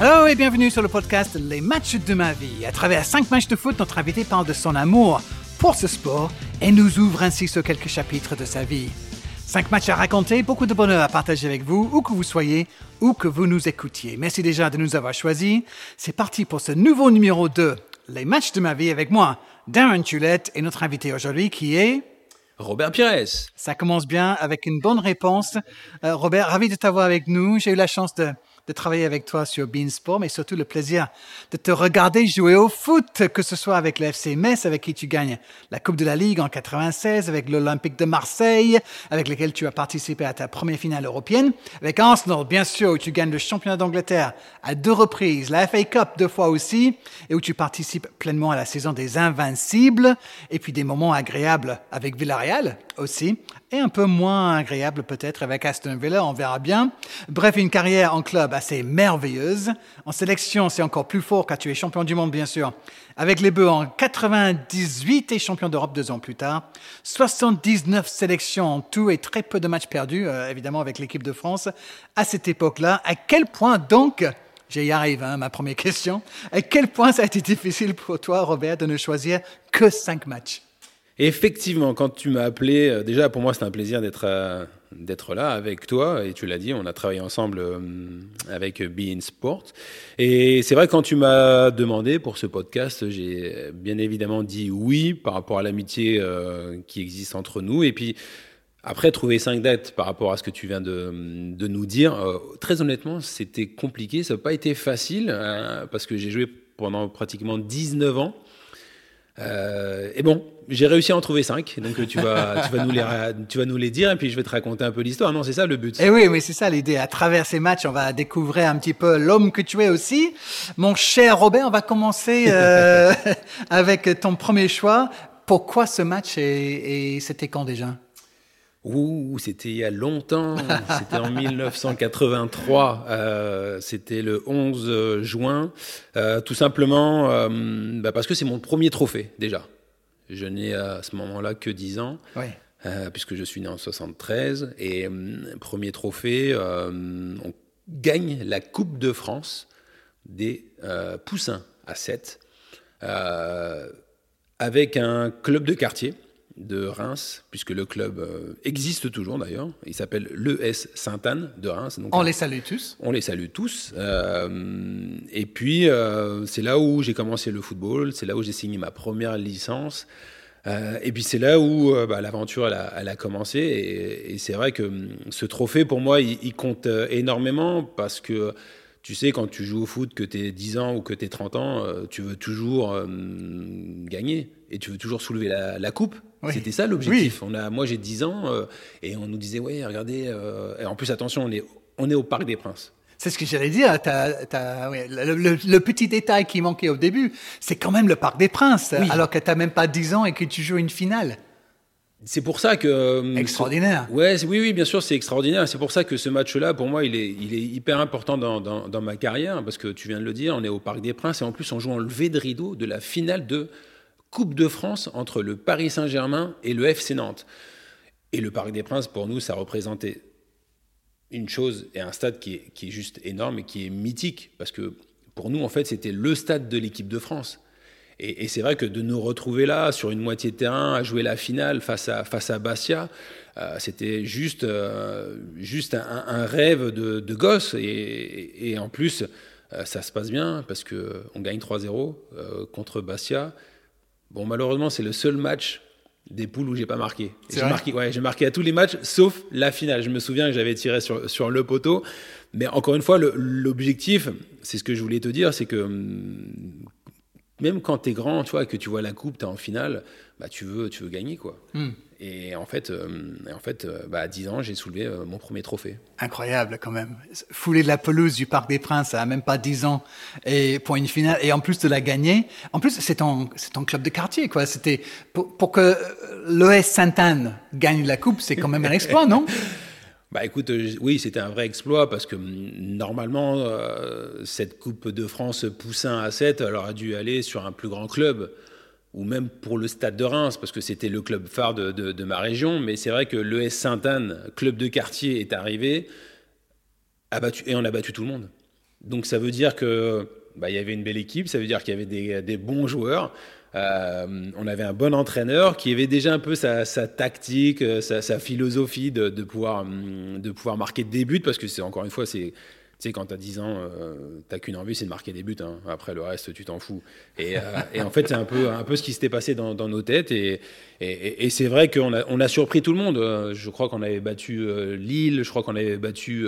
Hello et bienvenue sur le podcast Les matchs de ma vie. À travers cinq matchs de foot, notre invité parle de son amour pour ce sport et nous ouvre ainsi sur quelques chapitres de sa vie. Cinq matchs à raconter, beaucoup de bonheur à partager avec vous, où que vous soyez, où que vous nous écoutiez. Merci déjà de nous avoir choisis. C'est parti pour ce nouveau numéro 2, Les matchs de ma vie avec moi, Darren Tulette et notre invité aujourd'hui qui est... Robert Pires. Ça commence bien avec une bonne réponse. Euh, Robert, ravi de t'avoir avec nous. J'ai eu la chance de de travailler avec toi sur Beansport, mais surtout le plaisir de te regarder jouer au foot, que ce soit avec le FC Metz, avec qui tu gagnes la Coupe de la Ligue en 96, avec l'Olympique de Marseille, avec lequel tu as participé à ta première finale européenne, avec Arsenal, bien sûr, où tu gagnes le championnat d'Angleterre à deux reprises, la FA Cup deux fois aussi, et où tu participes pleinement à la saison des Invincibles, et puis des moments agréables avec Villarreal aussi, et un peu moins agréable peut-être avec Aston Villa, on verra bien. Bref, une carrière en club assez merveilleuse. En sélection, c'est encore plus fort car tu es champion du monde, bien sûr. Avec les Bœufs en 98 et champion d'Europe deux ans plus tard. 79 sélections en tout et très peu de matchs perdus, euh, évidemment, avec l'équipe de France. À cette époque-là, à quel point donc J'y arrive, hein, ma première question. À quel point ça a été difficile pour toi, Robert, de ne choisir que cinq matchs? Effectivement, quand tu m'as appelé, euh, déjà pour moi c'est un plaisir d'être euh, d'être là avec toi. Et tu l'as dit, on a travaillé ensemble euh, avec Be Sport. Et c'est vrai quand tu m'as demandé pour ce podcast, j'ai bien évidemment dit oui par rapport à l'amitié qui existe entre nous. Et puis après trouver cinq dates par rapport à ce que tu viens de, de nous dire, très honnêtement c'était compliqué, ça n'a pas été facile hein, parce que j'ai joué pendant pratiquement 19 ans. Et bon, j'ai réussi à en trouver cinq, donc tu vas, tu, vas nous les, tu vas nous les dire et puis je vais te raconter un peu l'histoire. Non, c'est ça le but. Et eh oui, mais c'est ça l'idée. À travers ces matchs, on va découvrir un petit peu l'homme que tu es aussi. Mon cher Robert, on va commencer euh, avec ton premier choix. Pourquoi ce match et, c'était quand déjà? Ouh, c'était il y a longtemps. C'était en 1983. Euh, c'était le 11 juin. Euh, tout simplement euh, bah parce que c'est mon premier trophée déjà. Je n'ai à ce moment-là que 10 ans, puisque je suis né en 73. Et premier trophée, on gagne la Coupe de France des poussins à 7, avec un club de quartier de Reims, puisque le club existe toujours d'ailleurs. Il s'appelle l'ES Sainte-Anne de Reims. on les salue tous. On les salue tous. et puis, c'est là où j'ai commencé le football, c'est là où j'ai signé ma première licence. Euh, et puis c'est là où euh, bah, l'aventure elle, a, commencé. Et, c'est vrai que hum, ce trophée, pour moi, il, compte euh, énormément parce que tu sais, quand tu joues au foot, que tu es 10 ans ou que tu es 30 ans, tu veux toujours hum, gagner et tu veux toujours soulever la, coupe. C'était ça l'objectif. On a, moi, j'ai 10 ans et on nous disait, ouais, regardez. et en plus, attention, on est, on est au Parc des Princes. C'est ce que j'allais dire. le, petit détail qui manquait au début, c'est quand même le Parc des Princes, alors que tu n'as même pas 10 ans et que tu joues une finale. C'est pour ça que. Euh, extraordinaire. Ouais, oui, oui, bien sûr, c'est extraordinaire. C'est pour ça que ce match-là, pour moi, il est, il est hyper important dans, dans, ma carrière, parce que tu viens de le dire, on est au Parc des Princes et en plus, on joue en levé de rideau de la finale de Coupe de France entre le Paris Saint-Germain et le FC Nantes. Et le Parc des Princes, pour nous, ça représentait une chose et un stade qui est, qui est, juste énorme et qui est mythique, parce que pour nous, en fait, c'était le stade de l'équipe de France. Et, c'est vrai que de nous retrouver là, sur une moitié de terrain, à jouer la finale face à, face à Bastia, euh, c'était juste, euh, juste un, rêve de, de gosse. Et, et, en plus, euh, ça se passe bien, parce qu'on gagne 3-0 contre Bastia. Bon, malheureusement, c'est le seul match des poules où j'ai pas marqué. J'ai marqué, ouais, j'ai marqué à tous les matchs, sauf la finale. Je me souviens que j'avais tiré sur, sur le poteau. Mais encore une fois, l'objectif, c'est ce que je voulais te dire, c'est que hum, même quand tu es grand, tu vois, que tu vois la coupe, tu es en finale, bah, tu, veux, tu veux gagner. quoi. Hmm. Et en fait, euh, en fait euh, bah, à 10 ans, j'ai soulevé euh, mon premier trophée. Incroyable quand même. Fouler la pelouse du Parc des Princes à même pas 10 ans et pour une finale et en plus de la gagner. En plus, c'est ton, ton club de quartier. quoi. C'était pour, pour, que l'ES Sainte-Anne gagne la coupe, c'est quand même un exploit, non? Bah écoute, oui, c'était un vrai exploit parce que hum, normalement, cette Coupe de France poussin à 7, elle aurait dû aller sur un plus grand club ou même pour le Stade de Reims, parce que c'était le club phare de, ma région. Mais c'est vrai que l'ES Sainte-Anne, club de quartier, est arrivé et on a battu tout le monde. Donc ça veut dire que bah, il y avait une belle équipe, ça veut dire qu'il y avait des bons joueurs. Euh, on avait un bon entraîneur qui avait déjà un peu sa, tactique, euh, sa, sa philosophie de, de, pouvoir, hum, de pouvoir marquer des buts, parce que c'est encore une fois, c'est tu sais, quand tu as 10 ans, euh, t'as qu'une envie, c'est de marquer des buts. Hein. Après, le reste, tu t'en fous. Et, euh, et, en fait, c'est un peu, un peu ce qui s'était passé dans, dans, nos têtes. Et, et, et c'est vrai qu'on a, on a surpris tout le monde. Euh, je crois qu'on avait battu euh, Lille, je crois qu'on avait battu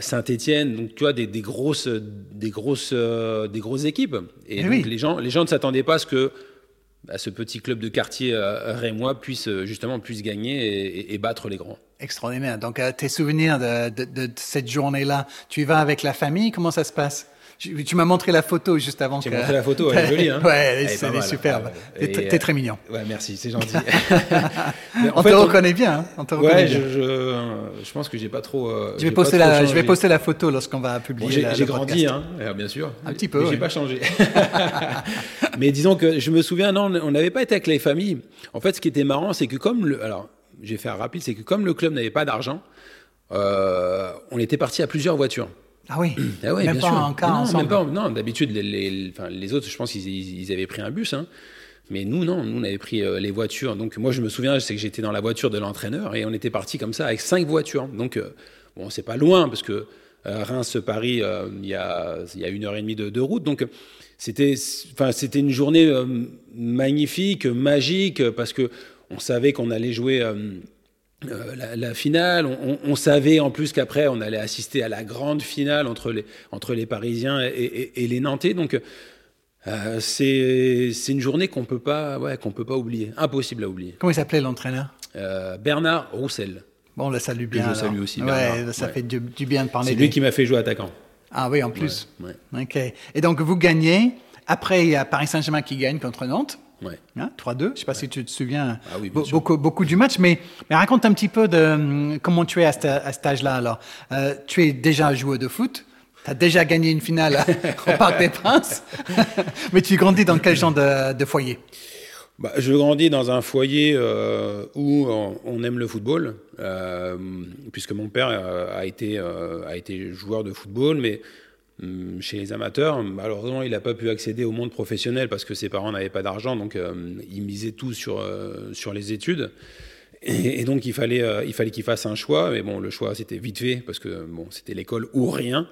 Saint-Etienne. Donc, tu vois, des, des grosses, des, grosses, des grosses équipes. Et, donc, oui. les, gens, les gens ne s'attendaient pas à ce que à ce petit club de quartier euh, rémois puisse justement puisse gagner et, battre les grands. Extraordinaire. Donc, euh, tes souvenirs de, de, de cette journée-là, tu y vas avec la famille? Comment ça se passe? Tu, tu m'as montré la photo juste avant. J'ai que... montré la photo, elle est jolie. Hein ouais, elle est, elle est superbe. Ouais, T'es es très mignon. Ouais, merci, c'est gentil. on fait, te reconnaît bien. Hein on te reconnaît ouais, bien. Je, je, je, pense que j'ai pas trop. Euh, je vais poster la, je vais poster la photo lorsqu'on va publier. Bon, j'ai grandi, hein, bien sûr. Un petit peu. J'ai pas changé. mais disons que je me souviens, non, on n'avait pas été avec les familles. En fait, ce qui était marrant, c'est que comme le, alors, je vais faire rapide, c'est que comme le club n'avait pas d'argent, euh, on était parti à plusieurs voitures. Ah oui, ah ouais, même bien pas sûr. en cas non, ensemble. Même pas, non, d'habitude, les, les, enfin, les autres, je pense qu'ils ils avaient pris un bus. Hein. Mais nous, non, nous, on avait pris euh, les voitures. Donc, moi, je me souviens, c'est que j'étais dans la voiture de l'entraîneur et on était parti comme ça avec cinq voitures. Donc, euh, bon, c'est pas loin parce que euh, Reims-Paris, il y, a, y a une heure et demie de, de route. Donc, c'était, enfin, c'était une journée magnifique, magique, parce que on savait qu'on allait jouer euh, la, la, finale. On, on, savait en plus qu'après, on allait assister à la grande finale entre les, entre les Parisiens et, et, et les Nantais. Donc, euh, c'est une journée qu'on ouais, qu'on peut pas oublier, impossible à oublier. Comment il s'appelait l'entraîneur? Euh, Bernard Roussel. Bon, on le salue bien. Que je alors. salue aussi. Bernard. Ouais, ça ouais. fait du, du, bien de parler. C'est lui qui m'a fait jouer attaquant. Ah oui, en plus. Ok. Et donc vous gagnez. Après, il y a Paris Saint-Germain qui gagne contre Nantes. Ouais. Hein, 3-2. Je ne sais pas si tu te souviens ah oui, beaucoup, beaucoup du match, mais, mais raconte un petit peu de hum, comment tu es à, ce, à cet âge-là. Alors, euh, tu es déjà joueur de foot. Tu as déjà gagné une finale au Parc des Princes, mais tu grandis dans quel genre de, de foyer? Bah, je grandis dans un foyer euh, où on, on, aime le football, euh, puisque mon père a été, a été joueur de football, mais chez les amateurs, malheureusement, il n'a pas pu accéder au monde professionnel parce que ses parents n'avaient pas d'argent, donc euh, il misait tout sur, euh, sur les études. Et, donc il fallait, euh, il fallait qu'il fasse un choix, mais bon, le choix c'était vite fait parce que bon, c'était l'école ou rien.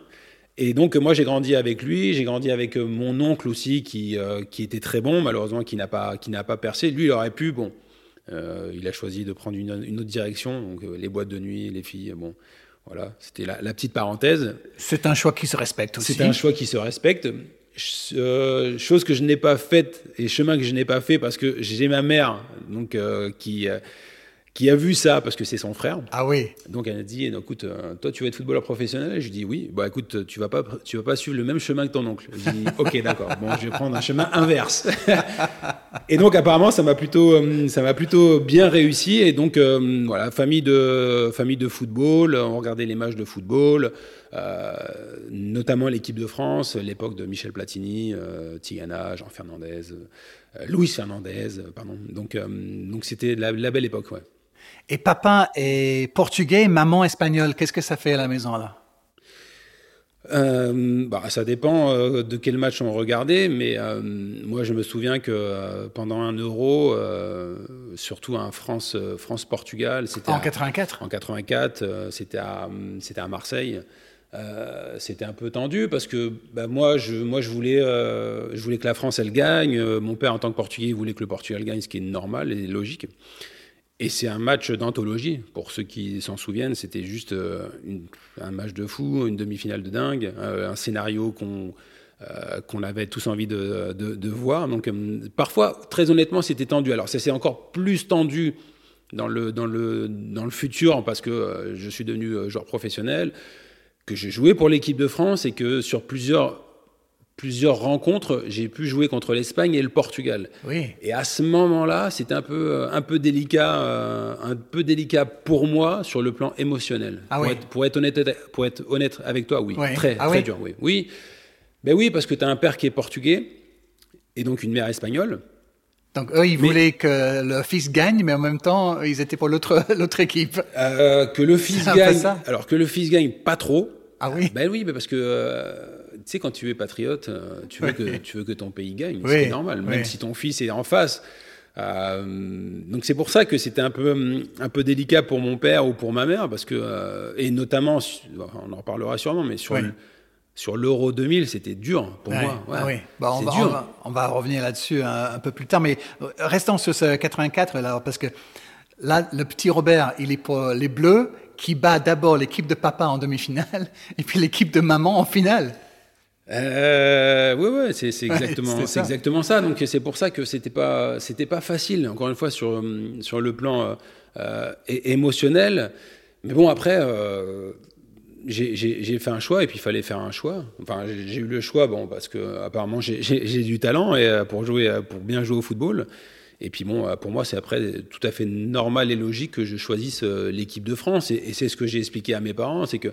Et donc moi j'ai grandi avec lui, j'ai grandi avec mon oncle aussi qui, qui était très bon, malheureusement qui n'a pas, qui n'a pas percé. Lui il aurait pu, bon, il a choisi de prendre une, une autre direction, donc les boîtes de nuit, les filles, bon, voilà, c'était la, la, petite parenthèse. C'est un choix qui se respecte aussi. C'est un choix qui se respecte. Euh, chose que je n'ai pas faite et chemin que je n'ai pas fait parce que j'ai ma mère donc euh, qui qui a vu ça parce que c'est son frère. Ah oui. Donc elle a dit écoute, euh, toi tu vas être footballeur professionnel? Je dis oui. Bah écoute, tu vas pas, tu vas pas suivre le même chemin que ton oncle. Je dis ok d'accord. Bon, je vais prendre un chemin inverse. et donc apparemment ça m'a plutôt, euh, ça m'a plutôt bien réussi. Et donc euh, voilà, famille de, famille de football. On regardait les matchs de football. Euh, notamment l'équipe de France, l'époque de Michel Platini, euh, Tigana, Jean Fernandez, Luis Fernandez, pardon. Donc, donc c'était la, la belle époque, ouais. Et papa est portugais, maman espagnole. Qu'est-ce que ça fait à la maison là? Euh, bah, ça dépend euh, de quel match on regardait, mais euh, moi je me souviens que pendant un Euro, surtout un France France Portugal, c'était en 84. En 84, c'était à c'était à Marseille. C'était un peu tendu parce que bah, moi, je, moi je, voulais, je voulais que la France elle gagne. mon père, en tant que Portugais, voulait que le Portugal gagne, ce qui est normal et logique. Et c'est un match d'anthologie. Pour ceux qui s'en souviennent, c'était juste euh, un match de fou, une demi-finale de dingue, euh, un scénario qu'on euh, qu'on avait tous envie de, de, voir. Donc parfois, très honnêtement, c'était tendu. Alors ça c'est encore plus tendu dans le, dans, le, dans le futur parce que je suis devenu joueur professionnel, que j'ai joué pour l'équipe de France et que sur plusieurs plusieurs rencontres, j'ai pu jouer contre l'Espagne et le Portugal. Oui. Et à ce moment-là, c'était un peu, un peu délicat, euh, un peu délicat pour moi sur le plan émotionnel. Ah pour, oui. être, pour, être honnête, pour être honnête avec toi, oui. oui. Très, ah très oui. dur, oui. Oui, ben oui parce que tu as un père qui est portugais et donc une mère espagnole. Donc eux, ils mais, voulaient que le fils gagne, mais en même temps, ils étaient pour l'autre l'autre équipe. Euh, que le fils gagne. Alors que le fils gagne pas trop. Ah oui Ben oui, parce que tu sais, quand tu es patriote, tu veux, que, tu veux que ton pays gagne, c'est normal, même si ton fils est en face. donc c'est pour ça que c'était un peu, un peu délicat pour mon père ou pour ma mère, parce que, et notamment, on en reparlera sûrement, mais sur sur l'Euro 2000, c'était dur pour moi. Ah oui. on, va, dur. On, va, revenir là-dessus un, peu plus tard, mais restons sur ce 84 là, parce que là, le petit Robert, il est pour les Bleus, qui bat d'abord l'équipe de papa en demi-finale, et puis l'équipe de maman en finale. Euh, oui, ouais, c'est exactement, c'est exactement ça. Donc c'est pour ça que c'était pas, c'était pas facile. Encore une fois sur sur le plan euh, émotionnel. Mais bon après, euh, j'ai fait un choix et puis il fallait faire un choix. Enfin, j'ai eu le choix, bon, parce que apparemment j'ai du talent et euh, pour jouer, pour bien jouer au football. Et puis bon, euh, pour moi, c'est après tout à fait normal et logique que je choisisse l'équipe de France. Et, c'est ce que j'ai expliqué à mes parents, c'est que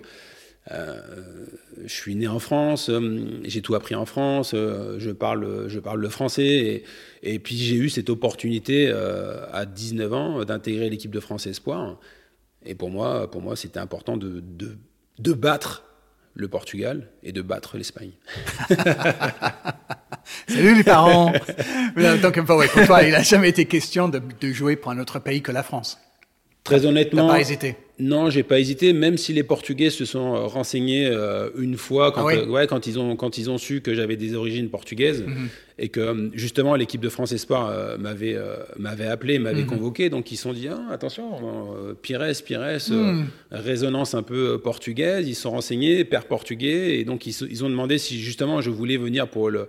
je suis né en France, j'ai tout appris en France, je parle, je parle le français. Et, et puis j'ai eu cette opportunité à 19 ans d'intégrer l'équipe de France Espoir. Et pour moi, pour moi, c'était important de, de de battre le Portugal et de battre l'Espagne. Salut les parents Donc, pour toi, il n'a jamais été question de, de jouer pour un autre pays que la France. Très honnêtement, pas hésité? Non, j'ai pas hésité. Même si les Portugais se sont euh, renseignés euh, une fois quand, ah euh, ouais, quand ils ont quand ils ont su que j'avais des origines portugaises mhm. et que justement l'équipe de France Espoir m'avait m'avait appelé, m'avait mhm. convoqué, donc ils se sont dit ah, attention, Pires, Pires, mhm. résonance un peu portugaise. Ils se sont renseignés, père portugais, et donc ils, ils ont demandé si justement je voulais venir pour le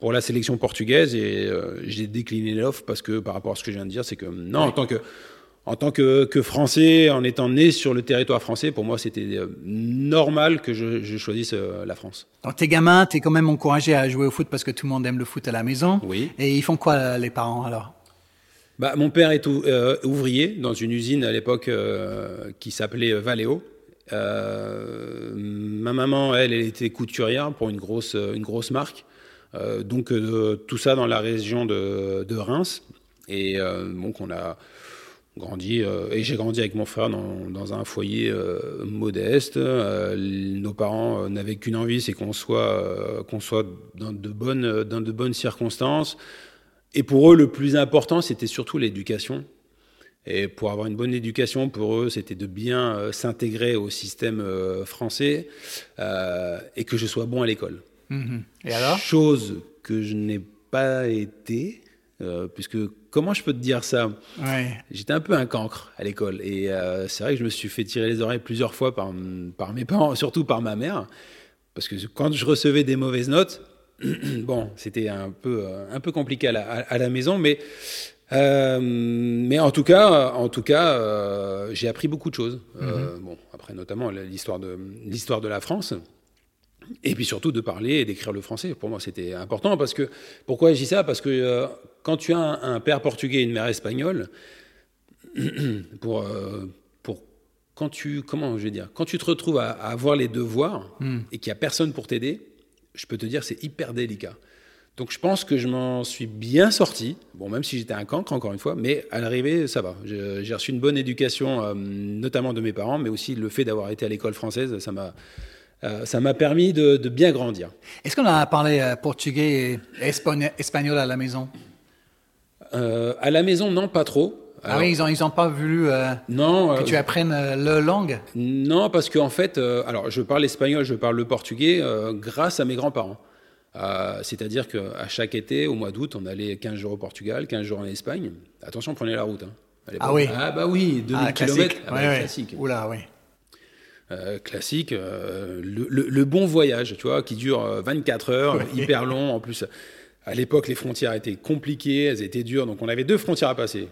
pour la sélection portugaise et j'ai décliné l'offre parce que par rapport à ce que je viens de dire, c'est que non, en tant que en tant que, Français, en étant né sur le territoire français, pour moi, c'était euh, normal que je, choisisse euh, la France. Alors, tes gamins, tu es quand même encouragé à jouer au foot parce que tout le monde aime le foot à la maison. Oui. Et ils font quoi, les parents, alors? Bah, Mon père est euh, ouvrier dans une usine à l'époque qui s'appelait Valeo. ma maman, elle, elle était couturière pour une grosse, une grosse marque. Donc, tout ça dans la région de, Reims. Et donc, on a grandi euh, et j'ai grandi avec mon frère dans, un foyer euh, modeste. Euh, nos parents n'avaient qu'une envie, c'est qu'on soit qu'on soit dans de bonnes dans de bonnes circonstances. Et pour eux, le plus important, c'était surtout l'éducation. Et pour avoir une bonne éducation, pour eux, c'était de bien s'intégrer au système français et que je sois bon à l'école. Mm-hmm. Et alors? Chose que je n'ai pas été. Euh, puisque comment je peux te dire ça? J'étais un peu un cancre à l'école et euh, c'est vrai que je me suis fait tirer les oreilles plusieurs fois par, par mes parents, surtout par ma mère, parce que quand je recevais des mauvaises notes, bon, c'était un peu euh, un peu compliqué à la, à, la maison, mais mais en tout cas, en tout cas, j'ai appris beaucoup de choses. Mm-hmm. bon, après notamment l'histoire de l'histoire de la France. Et puis surtout de parler et d'écrire le français. Pour moi, c'était important parce que pourquoi je dis ça? Parce que euh, quand tu as un, père portugais et une mère espagnole, pour, euh, pour quand tu comment je vais dire? Quand tu te retrouves à, avoir les devoirs hmm. et qu'il n'y a personne pour t'aider, je peux te dire c'est hyper délicat. Donc je pense que je m'en suis bien sorti. Bon, même si j'étais un cancre encore une fois, mais à l'arrivée ça va. J'ai reçu une bonne éducation, euh, notamment de mes parents, mais aussi le fait d'avoir été à l'école française, ça m'a euh, ça m'a permis de, bien grandir. Est-ce qu'on a parlé euh, portugais et espagnol à la maison? Euh, À la maison, non, pas trop. ah oui, ils n'ont ils ont pas voulu non, que tu apprennes leur langue? Non, parce qu'en fait, alors je parle espagnol, je parle le portugais grâce à mes grands-parents. C'est-à-dire qu'à chaque été, au mois d'août, on allait 15 jours au Portugal, 15 jours en Espagne. Attention, prenez la route. Hein, ah oui Ah bah oui, 2000 ah, km. Ah bah, classique. Oula, oui. Euh, classique, euh, le, bon voyage, tu vois, qui dure 24 euh, heures, hyper long. En plus, à l'époque, les frontières étaient compliquées, elles étaient dures, donc on avait deux frontières à passer,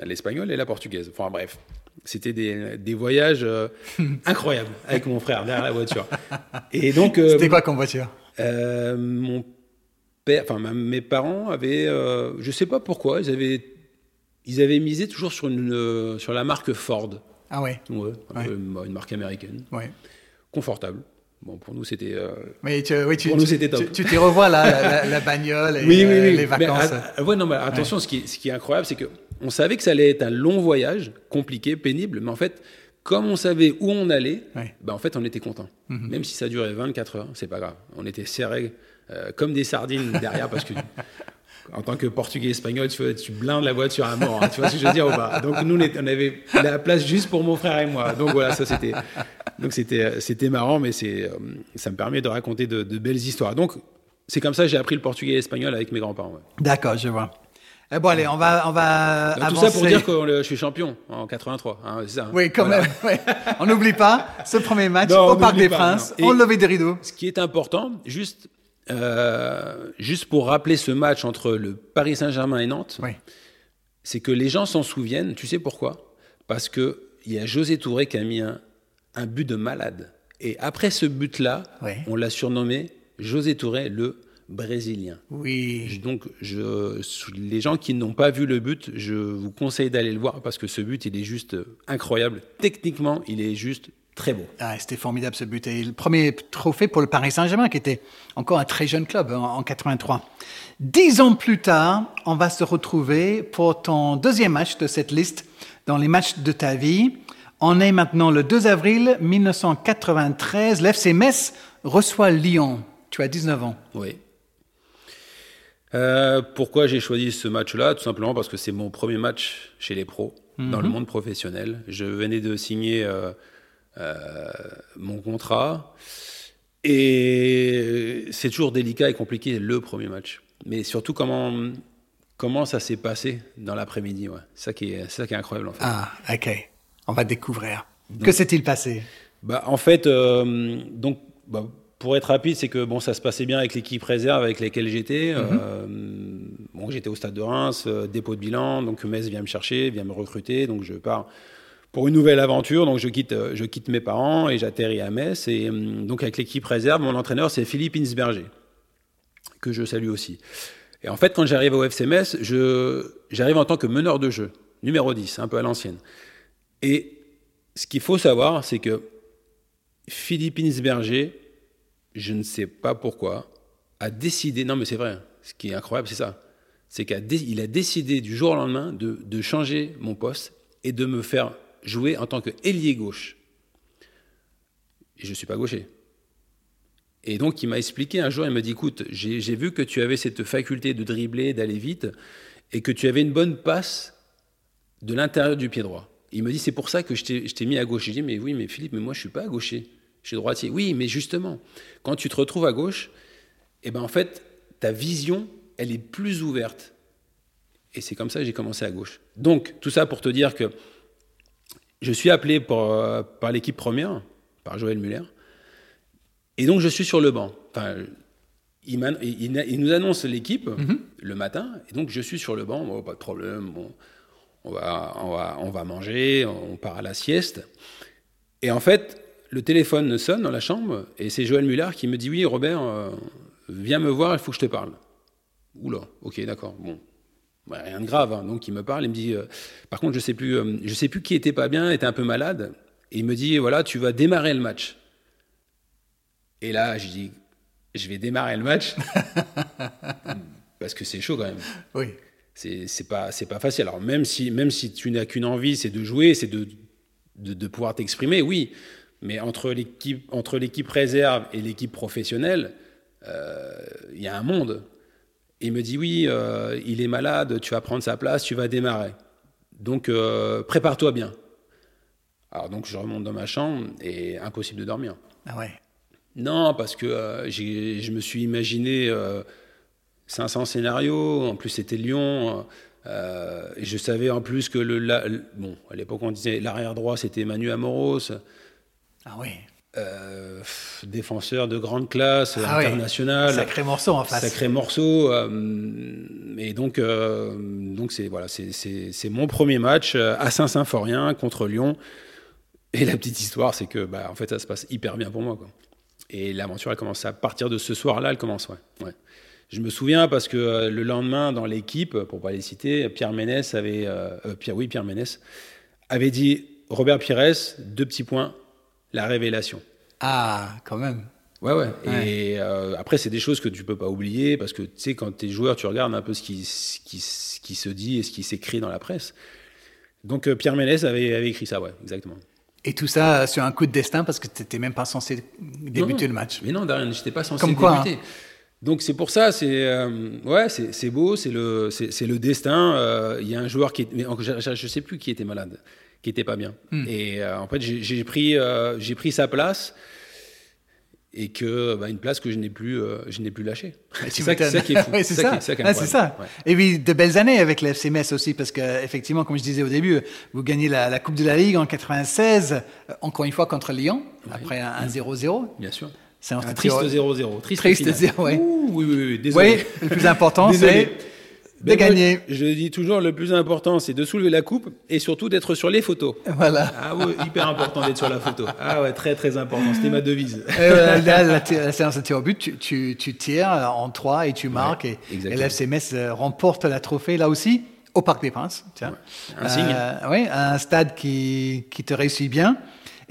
l'espagnole et la portugaise. Enfin bref, c'était des, voyages incroyables avec mon frère derrière la voiture. Et donc, c'était quoi comme voiture? Mon père, enfin mes parents avaient, je sais pas pourquoi, ils avaient, ils avaient misé toujours sur une, sur la marque Ford. Ah ouais. Ouais, une marque américaine. Ouais. Confortable. Bon, pour nous, c'était. Euh... Oui, tu, oui, tu, pour nous, c'était top. Tu, t'y revois la, la, bagnole et oui, oui, oui. les vacances. Mais, ouais, non, mais attention, ce, qui est, ce qui est incroyable, c'est que on savait que ça allait être un long voyage, compliqué, pénible, mais en fait, comme on savait où on allait, Ouais. bah, en fait, on était content. Mhm. Même si ça durait 24 heures, c'est pas grave. On était serrés euh, comme des sardines derrière parce que. En tant que portugais espagnol, tu, vois, tu blindes la voiture à mort. hein, tu vois ce que je veux dire ou pas? Donc nous, on avait la place juste pour mon frère et moi. Donc voilà, ça c'était, donc c'était, c'était marrant, mais c'est, euh, ça me permet de raconter de, de belles histoires. Donc c'est comme ça que j'ai appris le portugais et l'espagnol avec mes grands-parents. ouais. D'accord, je vois. Eh bon, allez, on va, on va Donc, tout avancer. ça pour dire que je suis champion en 83. hein, ça, hein? Oui, quand Voilà. même. ouais. On n'oublie pas ce premier match Non, au Parc des pas, Princes, on levait des rideaux. Ce qui est important, juste, euh, juste pour rappeler ce match entre le Paris Saint-Germain et Nantes, Oui. c'est que les gens s'en souviennent. Tu sais pourquoi? Parce que il y a José Touré qui a mis un, un but de malade. Et après ce but-là, Oui. on l'a surnommé José Touré le Brésilien. Oui. Donc, je, les gens qui n'ont pas vu le but, je vous conseille d'aller le voir parce que ce but, il est juste incroyable. Techniquement, il est juste très beau. Ah, C'était formidable ce but. Et le premier trophée pour le Paris Saint-Germain, qui était encore un très jeune club en, en 83. Dix ans plus tard, on va se retrouver pour ton deuxième match de cette liste dans les matchs de ta vie. On est maintenant le 2 avril 1993. L'FC Metz reçoit Lyon. Tu as 19 ans. Oui. Euh, pourquoi j'ai choisi ce match-là? Tout simplement parce que c'est mon premier match chez les pros, dans le monde professionnel. Je venais de signer euh, mon contrat. Et c'est toujours délicat et compliqué le premier match. Mais surtout comment, comment ça s'est passé dans l'après-midi. Ouais. Ça, qui est- ça qui est incroyable en fait. Ah, ok. On va découvrir. Que s'est-il passé? Bah, en fait, euh, donc, bah, pour être rapide, c'est que bon, ça se passait bien avec l'équipe réserve avec laquelle j'étais. Euh, bon, j'étais au stade de Reims, euh, dépôt de bilan, donc Metz vient me chercher, vient me recruter, donc je pars pour une nouvelle aventure. Donc je quitte, euh, je quitte mes parents et j'atterris à Metz. Et euh, donc avec l'équipe réserve, mon entraîneur c'est Philippe Insberger, que je salue aussi. Et en fait, quand j'arrive au FC Metz, j'arrive en tant que meneur de jeu, numéro 10, un peu à l'ancienne. Et ce qu'il faut savoir, c'est que Philippe Insberger, je ne sais pas pourquoi, a décidé, non mais c'est vrai, ce qui est incroyable, c'est ça, c'est qu'il a décidé du jour au lendemain de, de changer mon poste et de me faire jouer en tant que ailier gauche. Et je ne suis pas gaucher. Et donc il m'a expliqué un jour, il m'a dit, écoute, j'ai vu que tu avais cette faculté de dribbler, d'aller vite, et que tu avais une bonne passe de l'intérieur du pied droit. Il me dit, c'est pour ça que je t'ai je mis à gauche. J'ai dit, mais oui, mais Philippe, mais moi je suis pas gaucher, je suis droitier. Oui, mais justement, quand tu te retrouves à gauche, eh ben en fait, ta vision, elle est plus ouverte. Et c'est comme ça que j'ai commencé à gauche. Donc, tout ça pour te dire que je suis appelé pour, euh, par l'équipe première, par Joël Muller, et donc je suis sur le banc. Enfin, il, nous annonce l'équipe le matin, et donc je suis sur le banc, bon, pas de problème, bon, on, va, on, va, on va manger, on part à la sieste. Et en fait, le téléphone sonne dans la chambre, et c'est Joël Muller qui me dit, oui, Robert, euh, viens me voir, il faut que je te parle. Oula, ok, d'accord, bon. Ouais, rien de grave, hein. donc il me parle, il me dit, euh, par contre, je sais plus, euh, je sais plus qui était pas bien, était un peu malade, et il me dit, voilà, tu vas démarrer le match. Et là, je dis, je vais démarrer le match, parce que c'est chaud quand même. Oui. C'est pas, c'est pas facile. Alors même si, même si tu n'as qu'une envie, c'est de jouer, c'est de, de, de pouvoir t'exprimer, oui. Mais entre l'équipe, entre l'équipe réserve et l'équipe professionnelle, euh, il y a un monde. Il me dit oui, euh, il est malade, tu vas prendre sa place, tu vas démarrer. Donc euh, prépare-toi bien. Alors donc je remonte dans ma chambre et impossible de dormir. Ah ouais. Non, parce que euh, je me suis imaginé euh, 500 scénarios. En plus, c'était Lyon. et je savais en plus que le, la- le- bon, à l'époque on disait l'arrière droit c'était Manu Amoros, Ah oui. Euh, défenseur de grande classe, Ah oui. international, Sacré morceau en face. sacré morceau. euh, et donc, euh, donc c'est voilà, c'est- mon premier match à Saint-Symphorien contre Lyon. Et la petite histoire, c'est que bah, en fait, ça se passe hyper bien pour moi. Quoi. Et l'aventure, elle commence à partir de ce soir-là, elle commence. Ouais, ouais. Je me souviens parce que le lendemain, dans l'équipe, pour pas les citer, Pierre Ménès avait, Pierre, oui, Pierre Ménès avait dit Robert Pires, deux petits points, la révélation. Ah, quand même. Ouais, ouais. Ouais. Et euh, après, c'est des choses que tu peux pas oublier parce que tu sais, quand tu es joueur, tu regardes un peu ce qui, ce qui, ce qui se dit et ce qui s'écrit dans la presse. Donc euh, Pierre Ménès avait, avait écrit ça, ouais, exactement. Et tout ça sur un coup de destin parce que tu n'étais même pas censé débuter le match. Mais non, Darren, je n'étais pas censé Comme quoi, débuter. Donc c'est pour ça, c'est euh, ouais, c'est beau, c'est le, c'est le destin. Il y a un joueur qui, est, mais je, je sais plus qui était malade, qui était pas bien. Hmm. Et euh, en fait, j'ai pris, euh, j'ai pris sa place et que bah, une place que je n'ai plus, euh, je n'ai plus lâchée. C'est ça, ça, qui est fou. Ouais, c'est ça. qui qui Ah, ça. Ouais. Et puis de belles années avec le FC Metz aussi, parce que effectivement, comme je disais au début, vous gagnez la, la Coupe de la Ligue en 96, euh, encore une fois contre Lyon, après un un 0-0. Bien sûr. C'est un Un triste 0-0. Triste, Triste finale. 0, ouais. Ouh, oui, oui, oui, désolé. Oui, le plus important, c'est de moi, gagner. je dis toujours, le plus important, c'est de soulever la coupe et surtout d'être sur les photos. Voilà. Ah oui, hyper important d'être sur la photo. Ah ouais, très très important. C'était ma devise. Euh, là, la, séance de tir au but, tu, tu, tu tires en 3 et tu marques. et et exactement. l'FC Metz euh, remporte la trophée là aussi au Parc des Princes. Tiens. Un signe. oui, un stade qui, qui te réussit bien.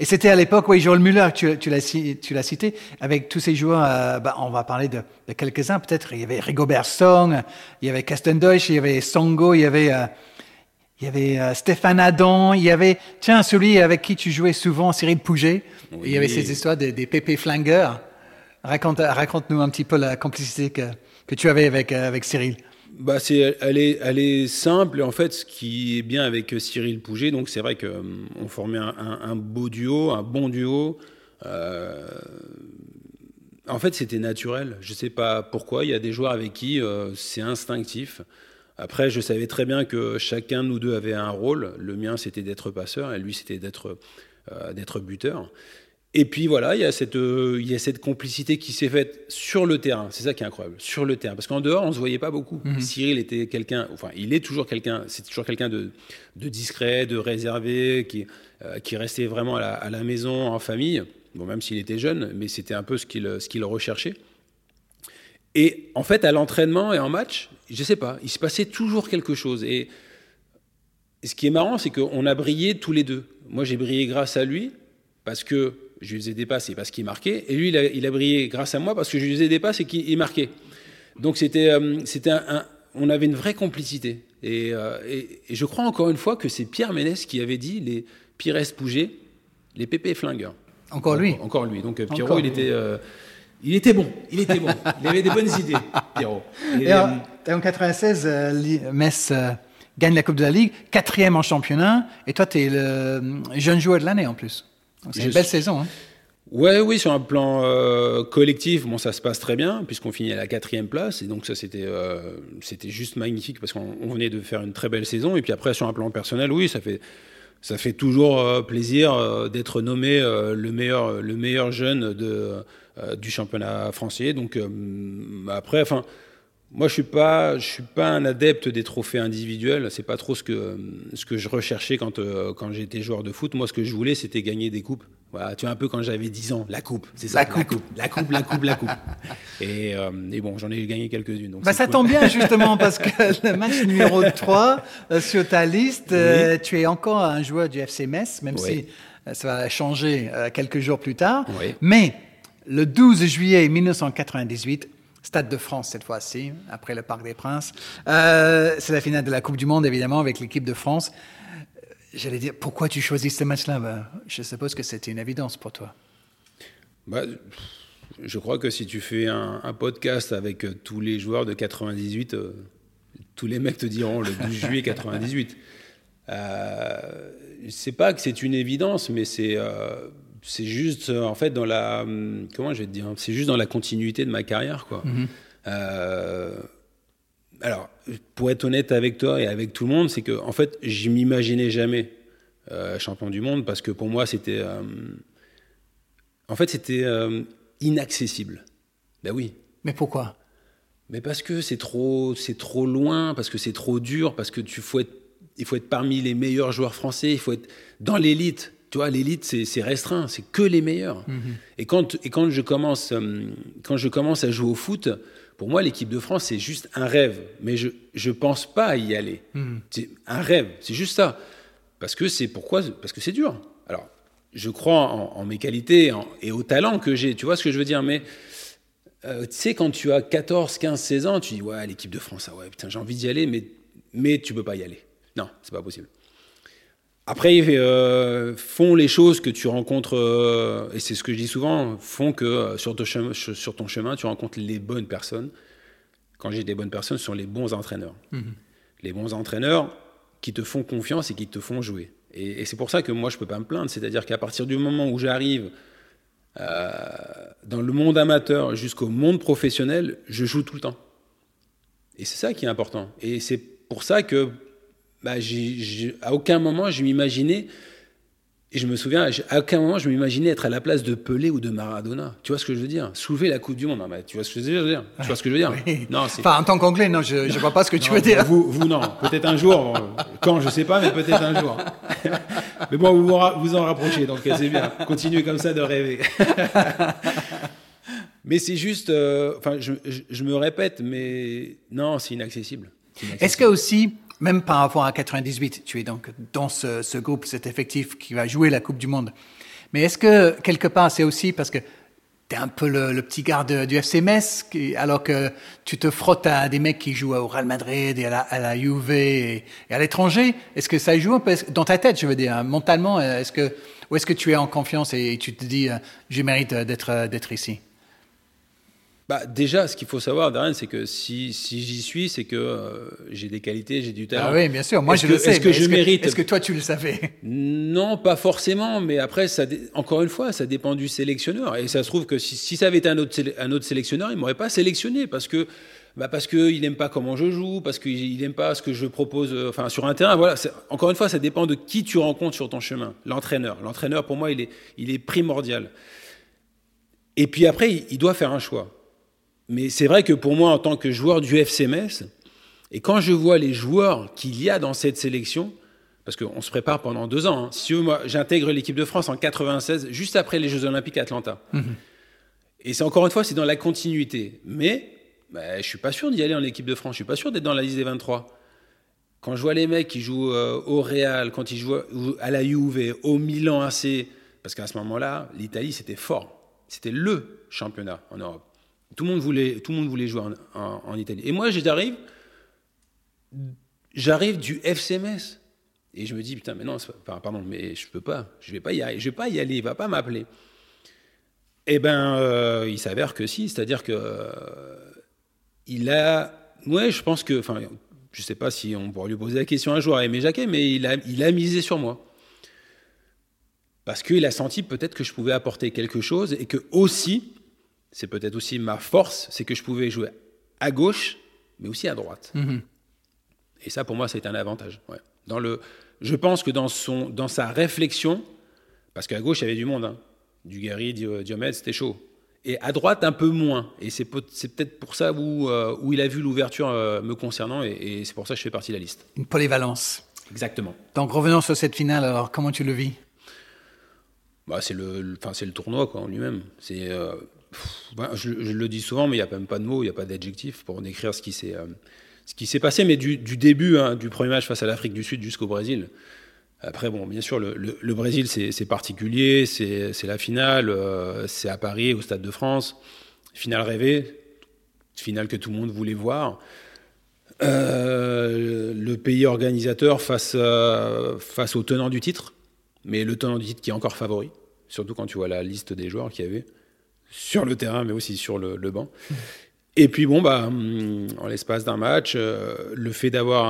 Et c'était à l'époque, oui, Joel Müller, tu, tu l'as ci- tu l'as cité, avec tous ces joueurs, euh, bah, on va parler de, de quelques-uns peut-être. Il y avait Rigobert Song, il y avait Castendeutsch, il y avait Songo, il y avait, euh, il y avait euh, Stéphane Adam, il y avait, tiens, celui avec qui tu jouais souvent, Cyril Pouget. Oui. Il y avait ces histoires des, des pépés flingueurs. Raconte, raconte-nous un petit peu la complicité que, que tu avais avec, avec Cyril. Bah, c'est, elle, est, elle est simple. Et en fait, ce qui est bien avec Cyril Pouget, donc c'est vrai qu'on formait un, un- un beau duo, un bon duo. Euh, en fait, c'était naturel. Je ne sais pas pourquoi. Il y a des joueurs avec qui euh, c'est instinctif. Après, je savais très bien que chacun de nous deux avait un rôle. Le mien, c'était d'être passeur, et lui, c'était d'être euh, d'être buteur. Et puis voilà, il y a cette, euh, il y a cette complicité qui s'est faite sur le terrain. C'est ça qui est incroyable, sur le terrain. Parce qu'en dehors, on se voyait pas beaucoup. Cyril était quelqu'un, enfin, il est toujours quelqu'un, c'est toujours quelqu'un de, de discret, de réservé, qui, euh, qui restait vraiment à la, à la maison, en famille. Bon, même s'il était jeune, mais c'était un peu ce qu'il, ce qu'il recherchait. Et en fait, à l'entraînement et en match, je sais pas, il se passait toujours quelque chose. Et ce qui est marrant, c'est qu'on a brillé tous les deux. Moi, j'ai brillé grâce à lui, parce que je lui faisais des passes et parce qu'il marquait. Et lui, il a, il a brillé grâce à moi, parce que je lui faisais des passes et qu'il il marquait. Donc, c'était, euh, c'était un, un- on avait une vraie complicité. Et, euh, et- et je crois encore une fois que c'est Pierre Ménès qui avait dit les Pires Pouget, les pépés flingueurs. Encore lui. Encore, encore lui. Donc, euh, Pierrot, il était. euh, il était bon, il était bon. Il avait des bonnes idées, Pierrot. Et, Et euh, en, et en 96, euh, Li- Metz euh, gagne la Coupe de la Ligue, quatrième en championnat, et toi, tu es le euh, jeune joueur de l'année en plus. C'est une belle saison. Hein. Ouais, oui, sur un plan euh, collectif, bon, ça se passe très bien, puisqu'on finit à la quatrième place, et donc ça, c'était euh, c'était juste magnifique, parce qu'on on venait de faire une très belle saison, et puis après, sur un plan personnel, oui, ça fait, ça fait toujours euh, plaisir d'être nommé le, meilleur, le meilleur jeune de, du championnat français, donc après, enfin... Moi, je suis pas, je suis pas un adepte des trophées individuels. C'est pas trop ce que ce que je recherchais quand euh, quand j'étais joueur de foot. Moi, ce que je voulais, c'était gagner des coupes. Voilà, tu vois un peu quand j'avais 10 ans, la coupe, c'est ça, La coupe. la coupe, la coupe, la coupe. Et, euh, et bon, j'en ai gagné quelques-unes. donc Bah, ça cool. tombe bien justement parce que le match numéro 3 euh, sur ta liste, euh, tu es encore un joueur du FC Metz, même Oui. si ça va changer euh, quelques jours plus tard. Oui. Mais le 12 juillet 1998, Stade de France cette fois-ci, après le Parc des Princes, euh, c'est la finale de la Coupe du Monde évidemment avec l'équipe de France. Euh, J'allais dire, pourquoi tu choisis ce match-là? Bah, Je suppose que c'était une évidence pour toi. Bah, je crois que si tu fais un, un podcast avec euh, tous les joueurs de 98, euh, tous les mecs te diront le 12 juillet 98. Euh, c'est pas que c'est une évidence, mais c'est c'est juste euh, en fait dans la hum, comment je vais te dire, c'est juste dans la continuité de ma carrière quoi. Euh, alors, pour être honnête avec toi et avec tout le monde, c'est que en fait, je m'imaginais jamais euh, champion du monde parce que pour moi, c'était euh, en fait, c'était inaccessible. Ben oui. Mais pourquoi? Mais parce que c'est trop, c'est trop loin, parce que c'est trop dur, parce que tu faut être, il faut être parmi les meilleurs joueurs français, il faut être dans l'élite. Tu vois, l'élite, c'est restreint, c'est que les meilleurs. Et quand, et quand je commence, euh, quand je commence à jouer au foot, pour moi, l'équipe de France, c'est juste un rêve. Mais je, je pense pas y aller. C'est un rêve, c'est juste ça. Parce que c'est pourquoi, parce que c'est dur. Alors, je crois en, en mes qualités en- et au talent que j'ai. Tu vois ce que je veux dire Mais euh, tu sais, quand tu as 14, 15, 16 ans, tu dis ouais, l'équipe de France, ah ouais, putain, j'ai envie d'y aller, mais mais tu peux pas y aller. Non, c'est pas possible. Après, euh, font les choses que tu rencontres, euh, et c'est ce que je dis souvent, font que euh, sur, ton chemin, sur ton chemin, tu rencontres les bonnes personnes. Quand j'ai des bonnes personnes, ce sont les bons entraîneurs. Mhm. Les bons entraîneurs qui te font confiance et qui te font jouer. Et, c'est pour ça que moi, je ne peux pas me plaindre. C'est-à-dire qu'à partir du moment où j'arrive dans le monde amateur jusqu'au monde professionnel, je joue tout le temps. Et c'est ça qui est important. Et c'est pour ça que bah, à aucun moment je m'imaginais, et je me souviens, à aucun moment je m'imaginais être à la place de Pelé ou de Maradona. Tu vois ce que je veux dire? Soulever la Coupe du Monde. tu vois ce que je veux dire? Tu vois ce que je veux dire? Non, Enfin, en tant qu'anglais, non, je ne vois pas ce que tu veux dire. Vous, vous non. Peut-être un jour. Quand, je sais pas, mais peut-être un jour. mais bon, vous vous en rapprochez, donc c'est bien. Continuez comme ça de rêver. mais c'est juste. Euh, je, je, me répète, mais non, c'est inaccessible. inaccessible. Est-ce que aussi même par rapport à 98, tu es donc dans ce, groupe, cet effectif qui va jouer la Coupe du Monde. Mais est-ce que quelque part c'est aussi parce que tu es un peu le, petit garde du FC Metz, alors que tu te frottes à des mecs qui jouent au Real Madrid et à la, Juve et, à l'étranger Est-ce que ça joue un peu? Dans ta tête, je veux dire, mentalement Est-ce que est-ce que tu es en confiance et tu te dis, euh, je mérite d'être ici? Bah, déjà, ce qu'il faut savoir, Darren, c'est que si, si j'y suis, c'est que euh, j'ai des qualités, j'ai du talent. Ah oui, bien sûr. Moi, je le sais. Est-ce que je mérite Est-ce que toi, tu le savais? Non, pas forcément. Mais après, ça, encore une fois, ça dépend du sélectionneur. Et ça se trouve que si, si ça avait été un autre, un autre sélectionneur, il m'aurait pas sélectionné parce que. Bah parce qu'il n'aime pas comment je joue, parce qu'il n'aime pas ce que je propose euh, enfin, sur un terrain. Voilà, encore une fois, ça dépend de qui tu rencontres sur ton chemin. L'entraîneur. L'entraîneur, pour moi, il est, il est primordial. Et puis après, il doit faire un choix. Mais c'est vrai que pour moi, en tant que joueur du FC Metz, et quand je vois les joueurs qu'il y a dans cette sélection, parce qu'on se prépare pendant deux ans. Hein. Si moi, j'intègre l'équipe de France en 96, juste après les Jeux Olympiques Atlanta. Mhm. Et c'est encore une fois, c'est dans la continuité. Mais bah, je suis pas sûr d'y aller en équipe de France. Je suis pas sûr d'être dans la liste des 23. Quand je vois les mecs qui jouent euh, au Real, quand ils jouent à la Juve, au Milan AC, parce qu'à ce moment-là, l'Italie c'était fort. C'était le championnat en Europe. Tout le monde voulait, tout le monde voulait jouer en, Italie. Et moi, j'arrive, j'arrive du FCMS. Et je me dis, putain, mais non, pardon, mais je peux pas, je vais pas y aller, je vais pas y aller, il va pas m'appeler. Eh ben, euh, il s'avère que si, c'est-à-dire que euh, il a, ouais, je pense que, enfin, je sais pas si on pourrait lui poser la question un jour à Aimé Jacquet, mais il a, il a misé sur moi. Parce qu'il a senti peut-être que je pouvais apporter quelque chose et que aussi, c'est peut-être aussi ma force, c'est que je pouvais jouer à gauche, mais aussi à droite. Mhm. Et ça, pour moi, c'est un avantage. Dans le, je pense que dans, son, dans sa réflexion, parce qu'à gauche, il y avait du monde, hein. du Gary, Diomède, c'était chaud. Et à droite, un peu moins. Et c'est peut-être pour ça où, euh, où il a vu l'ouverture euh, me concernant, et, c'est pour ça que je fais partie de la liste. Une polyvalence. Exactement. Donc revenons sur cette finale, alors comment tu le vis? Bah, C'est le, le tournoi quoi, en lui-même. C'est... Euh, ben, je, le dis souvent, mais il n'y a même pas de mots, il n'y a pas d'adjectif pour décrire ce qui s'est euh, ce passé, mais du, début, hein, du premier match face à l'Afrique du Sud jusqu'au Brésil. Après, bon, bien sûr, le, Brésil, c'est particulier, c'est la finale, euh, c'est à Paris, au Stade de France, finale rêvée, finale que tout le monde voulait voir. Euh, le pays organisateur face, face au tenant du titre, mais le tenant du titre qui est encore favori, surtout quand tu vois la liste des joueurs qu'il y avait sur le terrain, mais aussi sur le, banc. Et puis bon, bah, hum, en l'espace d'un match, euh, le fait d'avoir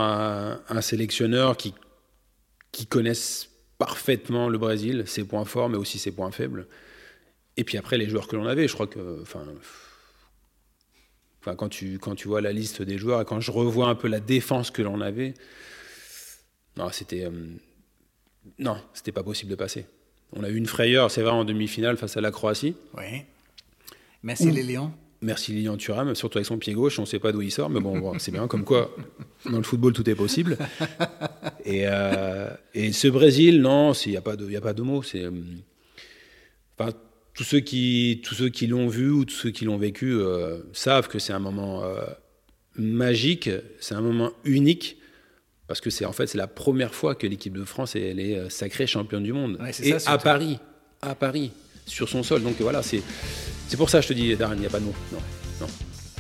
un, sélectionneur qui, qui connaisse parfaitement le Brésil, ses points forts, mais aussi ses points faibles. Et puis après, les joueurs que l'on avait, je crois que, enfin, quand tu quand tu vois la liste des joueurs et quand je revois un peu la défense que l'on avait, non, c'était hum, non, c'était pas possible de passer. On a eu une frayeur, c'est vrai, en demi-finale face à la Croatie. Oui. Merci les Lions. Merci Lilian Thuram, surtout avec son pied gauche, on ne sait pas d'où il sort, mais bon, c'est bien, comme quoi dans le football tout est possible. Et, euh, et ce Brésil, non, il n'y a, pas de, a pas de mots. C'est, euh, enfin, tous ceux qui, tous ceux qui l'ont vu ou tous ceux qui l'ont vécu euh, savent que c'est un moment magique, c'est un moment unique. Parce que c'est en fait c'est la première fois que l'équipe de France elle est sacrée championne du monde et à Paris, à Paris, sur son sol. Donc voilà, c'est c'est pour ça que je te dis, Darren, il n'y a pas de mots. Non, non.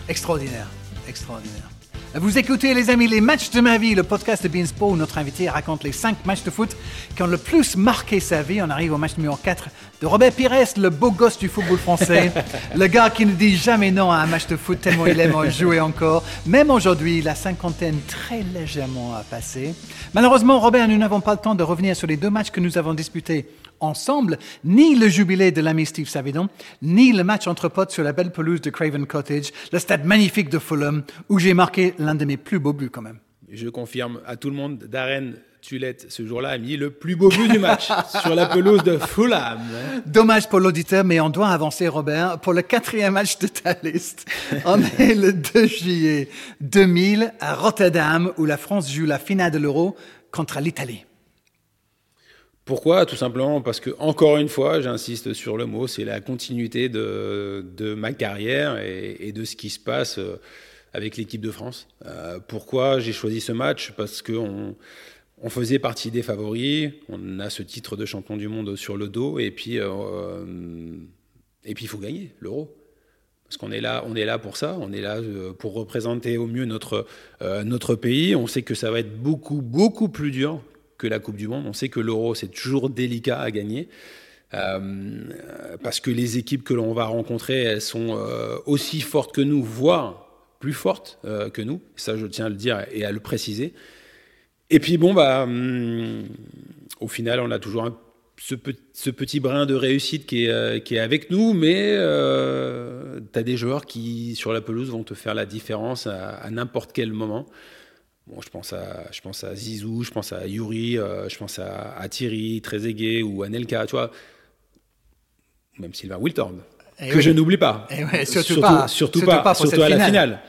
Extraordinaire, extraordinaire. Vous écoutez, les amis, les matchs de ma vie, le podcast de Beansport où notre invité raconte les 5 matchs de foot qui ont le plus marqué sa vie. On arrive au match numéro 4 de Robert Pires, le beau gosse du football français. le gars qui ne dit jamais non à un match de foot tellement il aime en jouer encore. Même aujourd'hui, la cinquantaine très légèrement a passé. Malheureusement, Robert, nous n'avons pas le temps de revenir sur les deux matchs que nous avons disputés ensemble, ni le jubilé de l'ami Steve Savidon, ni le match entre potes sur la belle pelouse de Craven Cottage, le stade magnifique de Fulham, où j'ai marqué l'un de mes plus beaux buts quand même. Je confirme à tout le monde, Darren Tulette, ce jour-là, a mis le plus beau but du match sur la pelouse de Fulham. Dommage pour l'auditeur, mais on doit avancer, Robert, pour le quatrième match de ta liste. On est le 2 juillet 2000 à Rotterdam, où la France joue la finale de l'Euro contre l'Italie. Pourquoi? Tout simplement parce que, encore une fois, j'insiste sur le mot, c'est la continuité de, de, ma carrière et, de ce qui se passe euh, avec l'équipe de France. Euh, pourquoi j'ai choisi ce match? Parce qu'on on faisait partie des favoris, on a ce titre de champion du monde sur le dos, et puis euh, il faut gagner l'euro. Parce qu'on est là, on est là pour ça, on est là pour représenter au mieux notre, notre pays. On sait que ça va être beaucoup, beaucoup plus dur que la Coupe du Monde. On sait que l'Euro, c'est toujours délicat à gagner. Euh, parce que les équipes que l'on va rencontrer, elles sont euh, aussi fortes que nous, voire plus fortes euh, que nous. Ça, je tiens à le dire et à le préciser. Et puis, bon, bah, hum, au final, on a toujours ce, petit brin de réussite qui est, qui est avec nous, mais tu as des joueurs qui, sur la pelouse, vont te faire la différence à n'importe quel moment je pense à, je pense à Zizou, je pense à Yuri, euh, je pense à, à Thierry, Trezeguet ou Anelka, tu vois. Même Sylvain Wiltord, eh que je n'oublie pas. Eh surtout, pas, surtout, pas, surtout à la finale.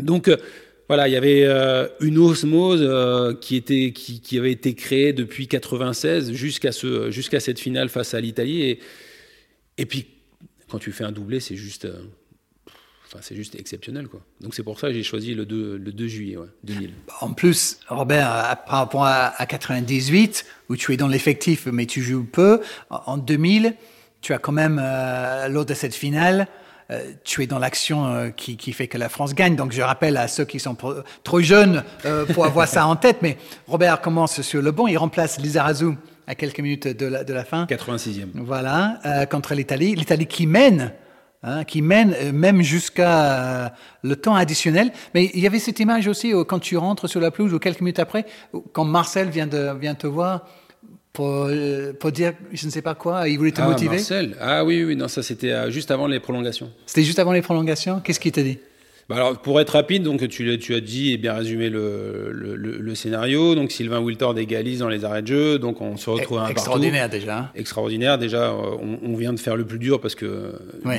Donc, euh, voilà, il y avait euh, une osmose qui, était, qui, qui, avait été créée depuis 96 jusqu'à ce, jusqu'à cette finale face à l'Italie. Et, et puis, quand tu fais un doublé, c'est juste c'est juste exceptionnel, quoi. Donc c'est pour ça que j'ai choisi le 2, le 2 juillet 2000. En plus, Robert, par rapport à, 98, où tu es dans l'effectif, mais tu joues peu, en 2000, tu as quand même, euh, lors de cette finale, euh, tu es dans l'action euh, qui, qui, fait que la France gagne. Donc je rappelle à ceux qui sont trop jeunes pour avoir ça en tête, mais Robert commence sur le bon, il remplace Lizarazu à quelques minutes de la, de la fin. 86e. Voilà, contre l'Italie. L'Italie qui mène Hein, qui mène euh, même jusqu'à euh, le temps additionnel. Mais il y avait cette image aussi quand tu rentres sur la pelouse ou quelques minutes après, quand Marcel vient, de, vient te voir pour, euh, pour dire je ne sais pas quoi, il voulait te ah, motiver. Marcel, ah oui, oui, non, ça c'était juste avant les prolongations. C'était juste avant les prolongations. Qu'est-ce qu'il t'a dit? Bah alors, pour être rapide, donc tu, tu as dit et bien résumé le, le, le, scénario. Donc Sylvain Wiltord égalise dans les arrêts de jeu, donc on se retrouve un extraordinaire déjà. Hein. Extraordinaire déjà. Euh, on, on, vient de faire le plus dur parce que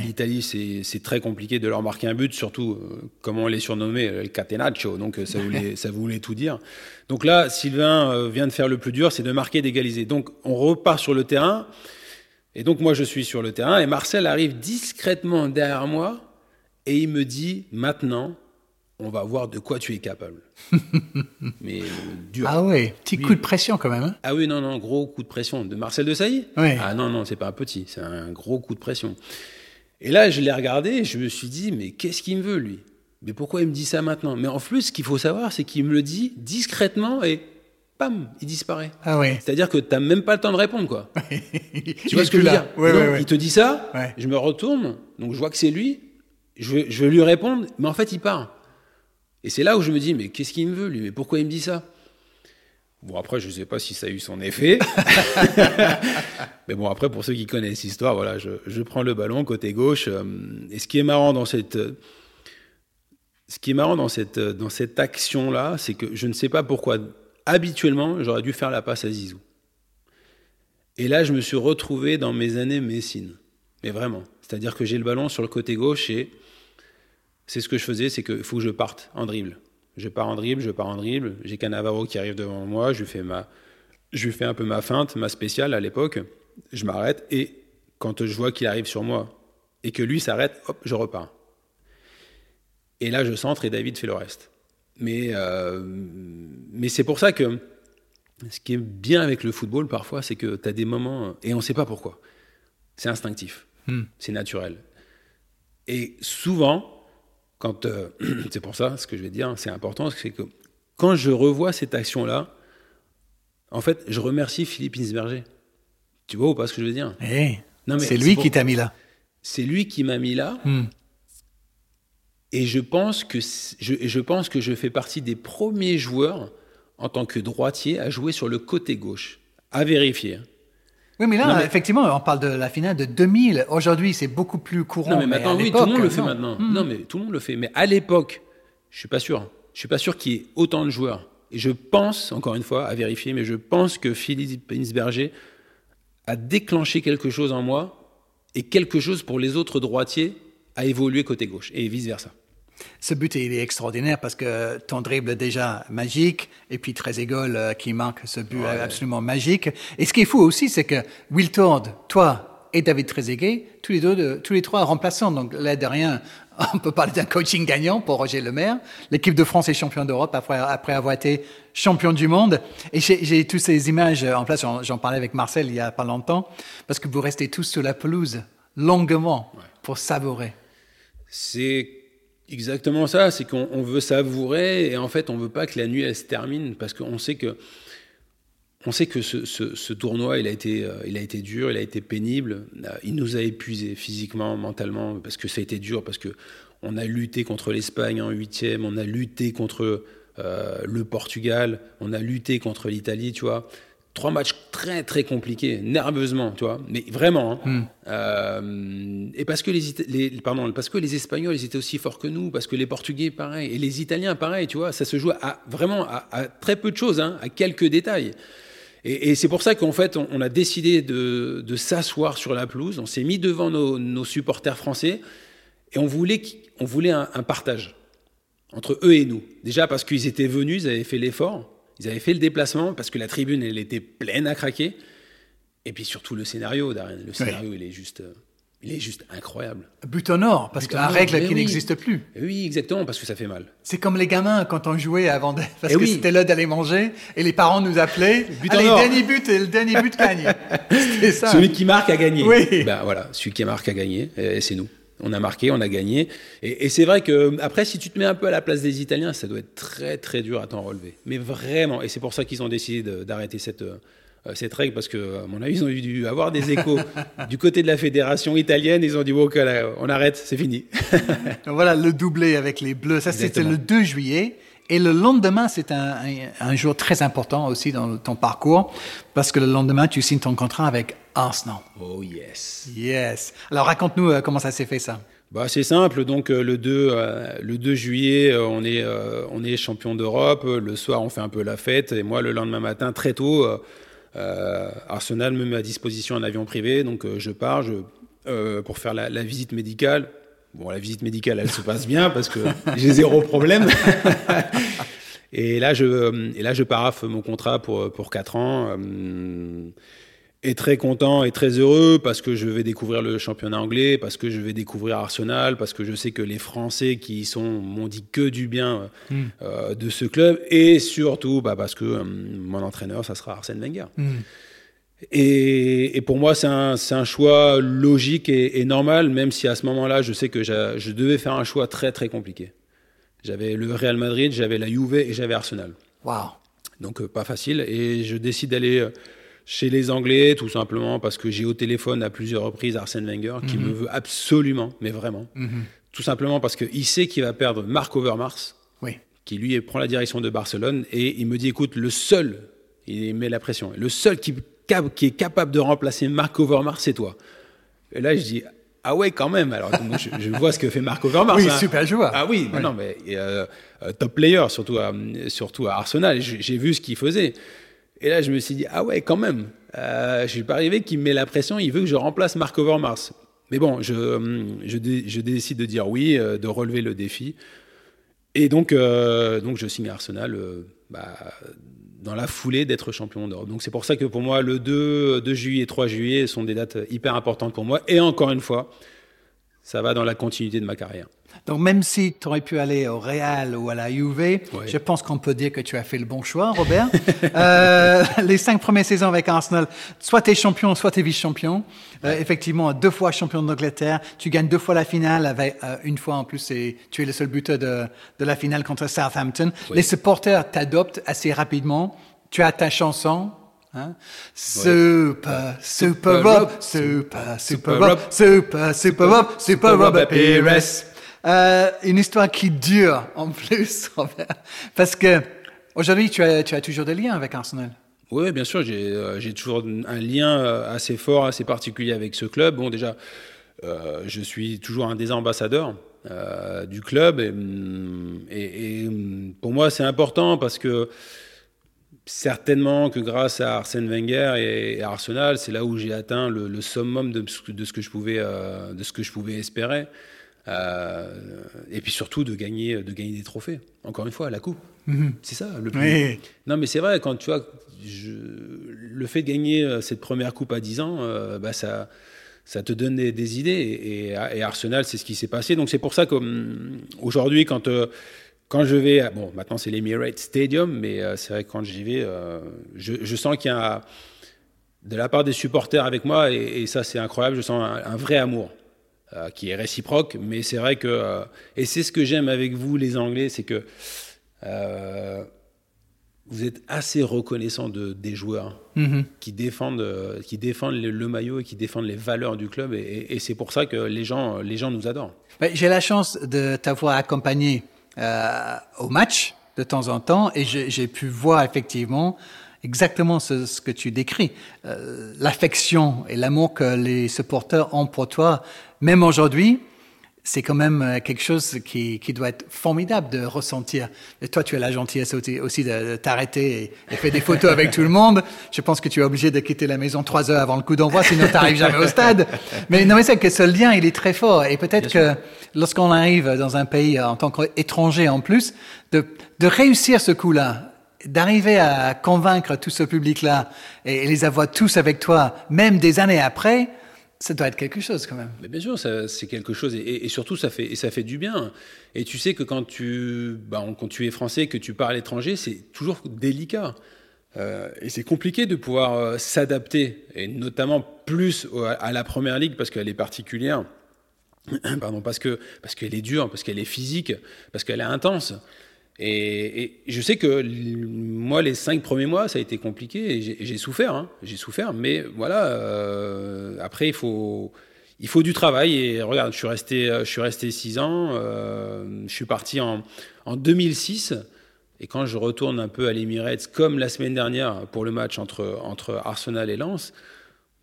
l'Italie c'est très compliqué de leur marquer un but, surtout euh, comment on les surnommait le catenaccio. Donc ça voulait ça voulait tout dire. Donc là, Sylvain euh, vient de faire le plus dur, c'est de marquer, d'égaliser. Donc on repart sur le terrain. Et donc moi je suis sur le terrain et Marcel arrive discrètement derrière moi et il me dit maintenant, on va voir de quoi tu es capable. Mais dur. Ah ouais, petit coup de pression quand même. Hein. ah oui, non, non, gros coup de pression. De Marcel de Sailly Ah non, non, c'est pas un petit, c'est un gros coup de pression. Et là, je l'ai regardé et je me suis dit, mais qu'est-ce qu'il me veut, lui? Mais pourquoi il me dit ça maintenant? Mais en plus, ce qu'il faut savoir, c'est qu'il me le dit discrètement et pam, il disparaît. Ah ouais. C'est-à-dire que tu n'as même pas le temps de répondre, quoi. tu vois ce que je veux dire? Il te dit ça, je me retourne, donc je vois que c'est lui, je vais, lui répondre, mais en fait, il part. Et c'est là où je me dis, mais qu'est-ce qu'il me veut, lui? Mais pourquoi il me dit ça? Bon, après, je ne sais pas si ça a eu son effet. mais bon, après, pour ceux qui connaissent l'histoire, voilà, je, prends le ballon côté gauche. Euh, et ce qui est marrant dans cette. Ce qui est marrant dans cette, dans cette action-là, c'est que je ne sais pas pourquoi, habituellement, j'aurais dû faire la passe à Zizou. Et là, je me suis retrouvé dans mes années Messine. Mais vraiment. C'est-à-dire que j'ai le ballon sur le côté gauche et c'est ce que je faisais, c'est qu'il faut que je parte en dribble. Je pars en dribble, je pars en dribble. J'ai Cannavaro qui arrive devant moi, je lui fais ma, je lui fais un peu ma feinte, ma spéciale à l'époque. Je m'arrête et quand je vois qu'il arrive sur moi et que lui s'arrête, hop, je repars. Et là, je centre et David fait le reste. Mais, euh, mais c'est pour ça que ce qui est bien avec le football parfois, c'est que tu as des moments, et on ne sait pas pourquoi. C'est instinctif, hmm. c'est naturel. Et souvent, quand euh, c'est pour ça, ce que je vais dire, c'est important, c'est que quand je revois cette action-là, en fait, je remercie Philippe Insberger. Tu vois ou pas ce que je veux dire? Eh, C'est lui qui t'a mis là. C'est lui qui m'a mis là. Hmm. Et je pense, que je, je pense que je fais partie des premiers joueurs en tant que droitier à jouer sur le côté gauche. À vérifier. Oui, mais là, effectivement, on parle de la finale de 2000. Aujourd'hui, c'est beaucoup plus courant. Non, mais maintenant, oui, tout le monde le fait maintenant. Hmm. Non, mais tout le monde le fait. Mais à l'époque, je suis pas sûr. Je suis pas sûr qu'il y ait autant de joueurs. Et je pense, encore une fois, à vérifier, mais je pense que Philippe Insberger a déclenché quelque chose en moi et quelque chose pour les autres droitiers à évoluer côté gauche et vice versa. Ce but il est extraordinaire parce que ton dribble déjà magique et puis Trezeguet euh, qui manque ce but absolument magique. Et ce qui est fou aussi, c'est que Will Tord, toi et David Trezeguet, tous les deux, tous les trois remplaçants. Donc là de rien, on peut parler d'un coaching gagnant pour Roger Lemaire. L'équipe de France est champion d'Europe après, après avoir été champion du monde. Et j'ai toutes ces images en place. J'en parlais avec Marcel il y a pas longtemps parce que vous restez tous sur la pelouse longuement pour savourer. C'est exactement ça, c'est qu'on veut savourer et en fait on veut pas que la nuit elle se termine parce qu'on sait que on sait que ce, tournoi il a été euh, il a été dur, il a été pénible, euh, il nous a épuisés physiquement, mentalement parce que ça a été dur parce que on a lutté contre l'Espagne en huitième, on a lutté contre euh, le Portugal, on a lutté contre l'Italie, tu vois trois matchs très très compliqués, nerveusement, tu vois, mais vraiment. Hein. Hmm. Euh, et parce que les, les, pardon, parce que les Espagnols ils étaient aussi forts que nous, parce que les Portugais pareil, et les Italiens pareil, tu vois, ça se joue à vraiment à, très peu de choses, hein, à quelques détails. Et, c'est pour ça qu'en fait on, a décidé de, de s'asseoir sur la pelouse, on s'est mis devant nos, nos, supporters français et on voulait on voulait un, un partage entre eux et nous. Déjà parce qu'ils étaient venus, ils avaient fait l'effort. Ils avaient fait le déplacement parce que la tribune, elle était pleine à craquer. Et puis surtout le scénario, Darren. Le scénario, il est juste. Euh, il est juste incroyable. But en or, parce que la règle qui n'existe plus. Oui, exactement, parce que ça fait mal. C'est comme les gamins quand on jouait avant, parce que c'était l'heure d'aller manger, et les parents nous appelaient. But Allez, dernier but, et le dernier but gagne. Ça. Celui qui marque a gagné. Oui. Ben voilà, celui qui marque a gagné, et c'est nous on a marqué, on a gagné. Et, c'est vrai que après, si tu te mets un peu à la place des Italiens, ça doit être très très dur à t'en relever. Mais vraiment, et c'est pour ça qu'ils ont décidé d'arrêter cette euh, cette règle parce que, à mon avis, ils ont dû avoir des échos du côté de la fédération italienne. Ils ont dit bon, on arrête, c'est fini. voilà le doublé avec les Bleus. Ça, c'était le 2 juillet. Et le lendemain, c'est un, un, jour très important aussi dans ton parcours, parce que le lendemain, tu signes ton contrat avec Arsenal. Oh yes. Yes. Alors raconte-nous euh, comment ça s'est fait ça? Bah, c'est simple, donc euh, le, 2, euh, le 2 juillet, on, est, on est champion d'Europe, le soir on fait un peu la fête, et moi le lendemain matin, très tôt, Arsenal me met à disposition un avion privé, donc je pars je, pour faire la, la, visite médicale. Bon, la visite médicale, elle se passe bien parce que j'ai zéro problème. et, là, je, et là, je paraffe mon contrat pour, pour 4 ans est très content et très heureux parce que je vais découvrir le championnat anglais, parce que je vais découvrir Arsenal, parce que je sais que les Français qui y sont m'ont dit que du bien hmm. euh, de ce club, et surtout bah, parce que euh, mon entraîneur, ça sera Arsène Wenger. Hmm. Et, pour moi, c'est un, un, choix logique et, normal, même si à ce moment-là, je sais que je devais faire un choix très très compliqué. J'avais le Real Madrid, j'avais la Juve et j'avais Arsenal. Wow. Donc euh, pas facile. Et je décide d'aller chez les Anglais, tout simplement parce que j'ai au téléphone à plusieurs reprises Arsène Wenger, qui mhm. me veut absolument, mais vraiment. Mhm. Tout simplement parce qu'il sait qu'il va perdre Marc Overmars, oui. qui lui prend la direction de Barcelone, et il me dit écoute, le seul, il met la pression, le seul qui, qui est capable de remplacer Marc Overmars, c'est toi. Et là, je dis ah ouais, quand même. Alors, je, vois ce que fait Marc Overmars. Oui, hein. super joueur. Ah oui, non, mais euh, euh, top player, surtout à, surtout à Arsenal. J'ai vu ce qu'il faisait. Et là, je me suis dit, ah ouais, quand même. Euh, je suis pas arrivé qu'il me met la pression, il veut que je remplace Marc Overmars. Mais bon, je, je, je, décide de dire oui, euh, de relever le défi. Et donc, euh, donc je signe Arsenal bah, dans la foulée d'être champion d'Europe. Donc c'est pour ça que pour moi, le 2, 2 juillet et 3 juillet sont des dates hyper importantes pour moi. Et encore une fois, ça va dans la continuité de ma carrière. Donc même si tu aurais pu aller au Real ou à la Juve, je pense qu'on peut dire que tu as fait le bon choix, Robert. euh, les cinq premières saisons avec Arsenal, soit tu es champion, soit tu es vice-champion. Euh, effectivement, deux fois champion d'Angleterre, tu gagnes deux fois la finale, avec euh, une fois en plus, et tu es le seul buteur de, de la finale contre Southampton. Les supporters t'adoptent assez rapidement. Tu as ta chanson, Hein? Super, super Rob, super, super Rob, super, super Rob, super Robert Pires. Euh, une histoire qui dure en plus. Parce que aujourd'hui, tu as, toujours des liens avec Arsenal. Oui, bien sûr, j'ai euh, toujours un lien euh, assez fort, assez particulier avec ce club. Bon, déjà, je suis toujours un des ambassadeurs du club et, et, et pour moi, c'est important parce que certainement que grâce à Arsène Wenger et, Arsenal, c'est là où j'ai atteint le, summum de, ce que je pouvais, de ce que je pouvais espérer. Euh, et puis surtout de gagner, de gagner des trophées. Encore une fois, la coupe. Mm -hmm. C'est ça le plus. Oui. Non, mais c'est vrai, quand tu vois, je, le fait de gagner euh, cette première coupe à 10 ans, euh, bah, ça, ça te donne des, des idées. Et, et, Arsenal, c'est ce qui s'est passé. Donc c'est pour ça qu'aujourd'hui, quand. Euh, quand je vais, bon, maintenant c'est l'Emirates Stadium, mais c'est vrai que quand j'y vais, je, je, sens qu'il y a de la part des supporters avec moi, et, et ça c'est incroyable, je sens un, un vrai amour euh, qui est réciproque, mais c'est vrai que, euh, et c'est ce que j'aime avec vous les Anglais, c'est que euh, vous êtes assez reconnaissant de, des joueurs mm -hmm. qui défendent, qui défendent le, le, maillot et qui défendent les valeurs du club, et, et c'est pour ça que les gens, les gens nous adorent. J'ai la chance de t'avoir accompagné au match de temps en temps et j'ai pu voir effectivement exactement ce, ce que tu décris, euh, l'affection et l'amour que les supporters ont pour toi, même aujourd'hui. C'est quand même quelque chose qui, qui, doit être formidable de ressentir. Et toi, tu as la gentillesse aussi de, t'arrêter et, et faire des photos avec tout le monde. Je pense que tu es obligé de quitter la maison trois heures avant le coup d'envoi, sinon tu n'arrives jamais au stade. Mais non, mais c'est que ce lien, il est très fort. Et peut-être que lorsqu'on arrive dans un pays en tant qu'étranger en plus, de, de réussir ce coup-là, d'arriver à convaincre tout ce public-là et, et les avoir tous avec toi, même des années après, ça doit être quelque chose quand même. Bien sûr, c'est quelque chose et, et, surtout ça fait et ça fait du bien. Et tu sais que quand tu bah, quand tu es français, que tu parles étranger, c'est toujours délicat. Euh, et c'est compliqué de pouvoir euh, s'adapter, et notamment plus à la première ligue parce qu'elle est particulière. Parce que parce qu'elle est dure, parce qu'elle est physique, parce qu'elle est intense. Et, je sais que moi, les cinq premiers mois, ça a été compliqué et j'ai souffert. Hein, j'ai souffert, mais voilà. Euh, après, il faut, il faut du travail. Et regarde, je suis resté, je suis resté six ans. Euh, je suis parti en, en 2006. Et quand je retourne un peu à l'Emirates, comme la semaine dernière pour le match entre, entre Arsenal et Lens,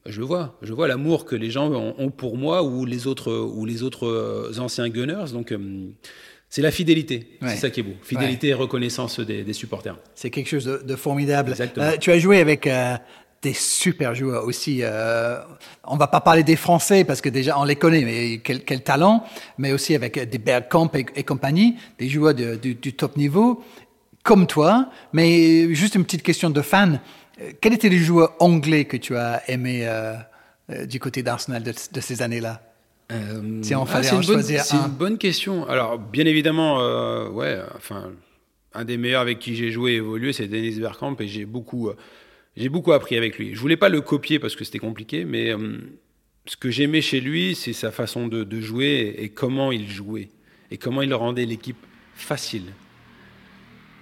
je le vois. Je vois l'amour que les gens ont, pour moi ou les autres, ou les autres anciens Gunners. Donc, euh, c'est la fidélité, ouais. c'est ça qui est beau. Fidélité ouais. et reconnaissance des, des supporters. C'est quelque chose de, de formidable. Euh, tu as joué avec euh, des super joueurs aussi. Euh, on va pas parler des Français parce que déjà on les connaît, mais quel, quel talent. Mais aussi avec des Bergkamp et, et compagnie, des joueurs de, du, du, top niveau, comme toi. Mais juste une petite question de fan. Quels étaient les joueurs anglais que tu as aimé euh, du côté d'Arsenal de, de ces années-là? Euh, si on ah, en choisir C'est une bonne question. Alors, bien évidemment, euh, ouais, enfin, un des meilleurs avec qui j'ai joué et évolué, c'est Denis Bergkamp, et j'ai beaucoup, euh, j'ai beaucoup appris avec lui. Je voulais pas le copier parce que c'était compliqué, mais ce que j'aimais chez lui, c'est sa façon de, de, jouer et comment il jouait et comment il rendait l'équipe facile.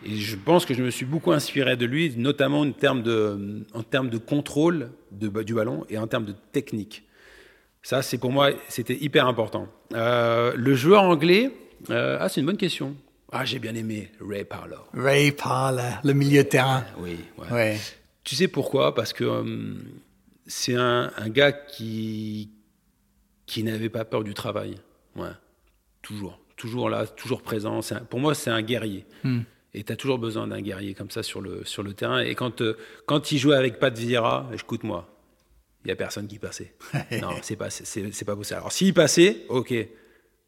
Et je pense que je me suis beaucoup inspiré de lui, notamment en termes de, en termes de contrôle de, du ballon et en termes de technique. Ça, c'est pour moi, c'était hyper important. Euh, le joueur anglais, euh, ah, c'est une bonne question. Ah, j'ai bien aimé Ray Parler. Ray Parler, le milieu de terrain. oui, ouais. ouais. Tu sais pourquoi? Parce que euh, c'est un, un, gars qui, qui n'avait pas peur du travail. Ouais. Toujours. Toujours là, toujours présent. Un, pour moi, c'est un guerrier. Hmm. Et tu as toujours besoin d'un guerrier comme ça sur le, sur le terrain. Et quand, euh, quand il jouait avec Pat Vieira, écoute-moi, il n'y a personne qui passait. non, c'est pas, c'est, pas possible. Alors, s'il passait, ok, il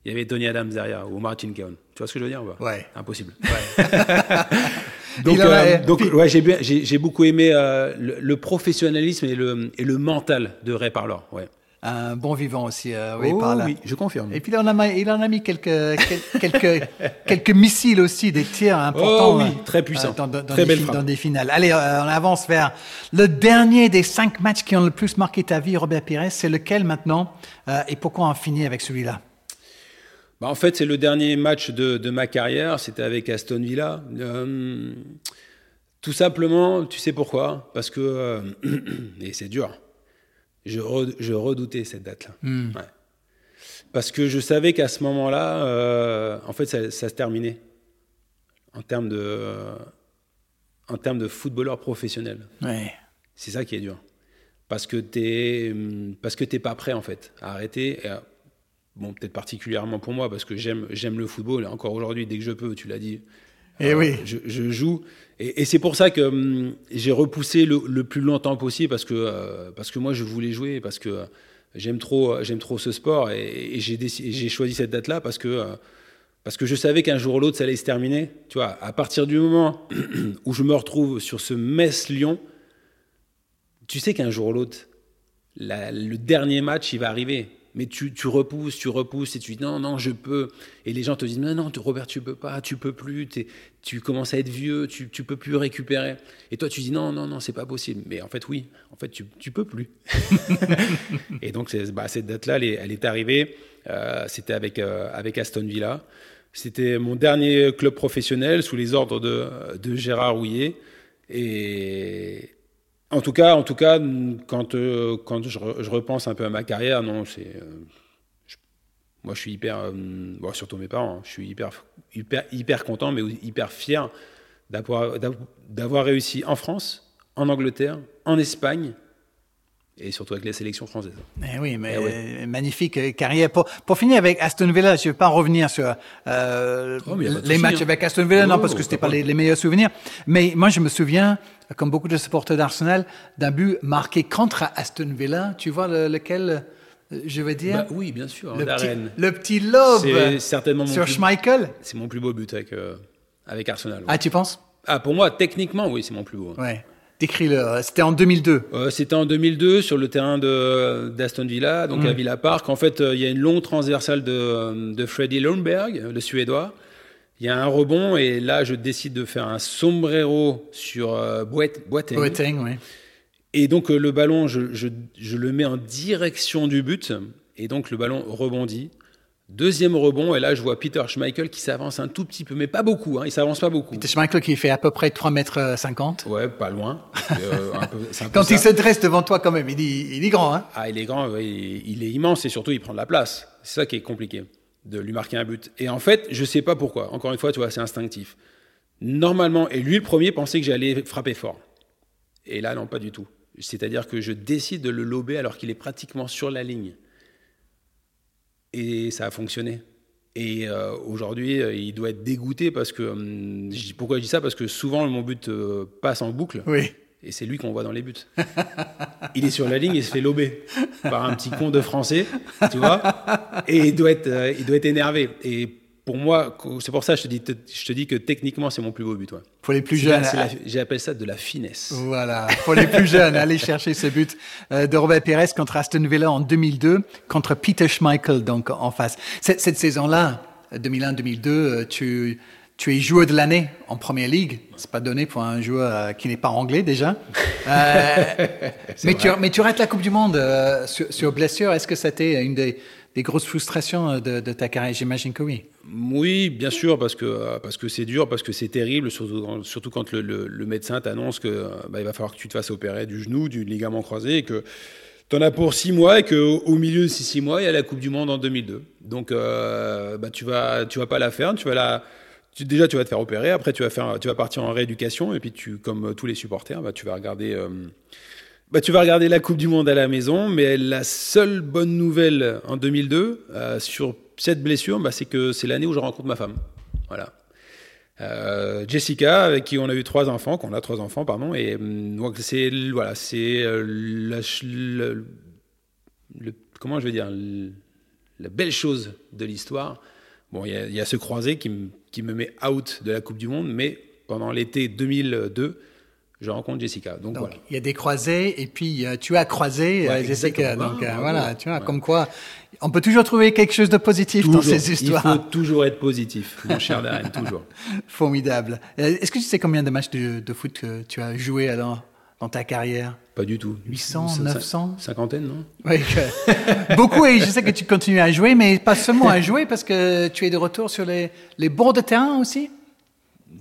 y avait Tony Adams derrière ou Martin Keown. Tu vois ce que je veux dire Ouais. Impossible. Ouais. donc, euh, donc ouais, j'ai, j'ai beaucoup aimé euh, le, le, professionnalisme et le, et le mental de Ray Parlour. Ouais. Un bon vivant aussi. euh, oui, Oh, par là. oui, je confirme. Et puis il en a, ma- il en a mis quelques, quel- quelques, quelques missiles aussi, des tirs importants. Oh oui, euh, très puissant. dans, dans- dans Très des belle dans des finales. Allez, euh, on avance vers le dernier des cinq matchs qui ont le plus marqué ta vie, Robert Pires. C'est lequel maintenant Euh, Et pourquoi on finit avec celui-là? Bah, en fait, c'est le dernier match de, de ma carrière. C'était avec Aston Villa. Euh, tout simplement, tu sais pourquoi? Parce que, euh, et c'est dur, je, re- je redoutais cette date-là. Ouais. Parce que je savais qu'à ce moment-là, euh, en fait, ça, ça se terminait en termes de, en termes de footballeur professionnel. Ouais. C'est ça qui est dur. Parce que tu parce que t'es pas prêt en fait à arrêter. Et, euh, bon, peut-être particulièrement pour moi parce que j'aime j'aime le football. Et encore aujourd'hui, dès que je peux, tu l'as dit. Eh oui. Je, je joue. Et, et c'est pour ça que hum, j'ai repoussé le, le plus longtemps possible parce que euh, parce que moi je voulais jouer parce que euh, j'aime trop j'aime trop ce sport et, et j'ai choisi cette date là parce que euh, parce que je savais qu'un jour ou l'autre ça allait se terminer. Tu vois, à partir du moment où je me retrouve sur ce Metz-Lyon, tu sais qu'un jour ou l'autre, la- le dernier match, il va arriver. Mais tu, repousses, tu repousses et tu dis non, non, je peux. Et les gens te disent non, non, Robert, tu peux pas, tu peux plus, tu commences à être vieux, tu, tu peux plus récupérer. Et toi, tu dis non, non, non, c'est pas possible. Mais en fait, oui, en fait, tu, tu peux plus. et donc, bah, cette date-là, elle, est- arrivée. Euh, C'était avec, euh, avec Aston Villa. C'était mon dernier club professionnel sous les ordres de, Gérard Houillet. Et, en tout cas, en tout cas, quand, euh, quand je, re- je repense un peu à ma carrière, non, c'est. euh, moi, je suis hyper. euh, surtout mes parents, hein, je suis hyper, hyper, hyper content, mais hyper fier d'avoir d'av- d'avoir réussi en France, en Angleterre, en Espagne, et surtout avec les sélections françaises. Eh oui, mais Eh oui. magnifique euh, carrière. Pour, pour finir avec Aston Villa, je ne vais pas revenir sur euh, Oh, les matchs hein. avec Aston Villa, non, Oh, parce que c'était pas pas les, les meilleurs souvenirs. Mais moi, je me souviens, comme beaucoup de supporters d'Arsenal, d'un but marqué contre Aston Villa. Tu vois le- lequel euh, je veux dire? Bah oui, bien sûr, le, petit, le petit lobe certainement sur plus- Schmeichel. C'est mon plus beau but avec, euh, avec Arsenal. ouais. Ah, tu penses? Ah, pour moi, techniquement, oui, c'est mon plus beau. Ouais. Décris-le. C'était en 2002. Euh, C'était en 2002 sur le terrain de- d'Aston Villa, donc à Villa Park. En fait, euh, il y a une longue transversale de, de Freddy Lundberg, le Suédois. Il y a un rebond et là, je décide de faire un sombrero sur euh, Boateng. Boateng, oui. Et donc euh, le ballon, je, je- je le mets en direction du but et donc le ballon rebondit. Deuxième rebond et là, je vois Peter Schmeichel qui s'avance un tout petit peu, mais pas beaucoup. Hein, il s'avance pas beaucoup. C'était Schmeichel qui fait à peu près 3 mètres 50. Ouais, pas loin. Euh, un peu- c'est un peu Quand ça. il se dresse devant toi, quand même, il est, il est grand, hein Ah, il est grand, ouais, il est immense et surtout il prend de la place. C'est ça qui est compliqué, de lui marquer un but. Et en fait, je sais pas pourquoi. Encore une fois, tu vois, c'est instinctif. Normalement, et lui le premier pensait que j'allais frapper fort. Et là, non, pas du tout. C'est-à-dire que je décide de le lober alors qu'il est pratiquement sur la ligne. Et ça a fonctionné. Et euh, aujourd'hui, euh, il doit être dégoûté parce que. hum, je dis- pourquoi je dis ça? Parce que souvent, mon but euh, passe en boucle. Oui. Et c'est lui qu'on voit dans les buts. il est sur la ligne et se fait lober par un petit con de français, tu vois? Et il doit être, il doit être énervé. Et pour moi, c'est pour ça que je te dis, je te dis que techniquement, c'est mon plus beau but. ouais. Pour les plus jeunes. la- J'appelle ça de la finesse. Voilà, pour les plus jeunes, allez chercher ce but euh, de Robert Pires contre Aston Villa en 2002, contre Peter Schmeichel donc en face. Cette, cette saison-là, 2001-2002, euh, tu, tu es joueur de l'année en Première Ligue. C'est pas donné pour un joueur euh, qui n'est pas anglais déjà. Euh, mais, tu, mais tu rates la Coupe du Monde euh, sur, sur blessure. Est-ce que c'était une des, des grosses frustrations euh, de, ta carrière J'imagine que oui. Oui, bien sûr, parce que euh, parce que c'est dur, parce que c'est terrible, surtout, surtout quand le, médecin t'annonce que euh, bah, il va falloir que tu te fasses opérer du genou, du ligament croisé, et que tu en as pour six mois, et qu'au au milieu de ces six mois, il y a la Coupe du Monde en 2002. Donc, bah, tu vas tu vas pas la faire, tu vas la déjà tu vas te faire opérer, après tu vas faire tu vas partir en rééducation, et puis tu comme tous les supporters, bah, tu vas regarder. Bah, tu vas regarder la Coupe du Monde à la maison, mais la seule bonne nouvelle en 2002 euh, sur cette blessure, bah, c'est que c'est l'année où je rencontre ma femme. Voilà. Euh, Jessica, avec qui on a eu trois enfants, qu'on a trois enfants, pardon, et donc c'est voilà, c'est euh, le, comment je vais dire la belle chose de l'histoire. Bon, il y y, a ce croisé qui, qui me met out de la Coupe du Monde, mais pendant l'été 2002, je rencontre Jessica. Donc, Donc, voilà. il y a des croisés et puis euh, tu as croisé euh, Ouais, Jessica. exactement. Donc, euh, Ah, voilà, tu vois, Ouais. comme quoi, on peut toujours trouver quelque chose de positif dans ces histoires. Il faut toujours être positif, mon cher Darren, toujours. Formidable. Euh, Est-ce que tu sais combien de matchs de, de foot que tu as joué alors dans ta carrière? Pas du tout. 800, Cin- 900? Cinquantaine, non? Oui, beaucoup et je sais que tu continues à jouer, mais pas seulement à jouer parce que tu es de retour sur les, les bords de terrain aussi?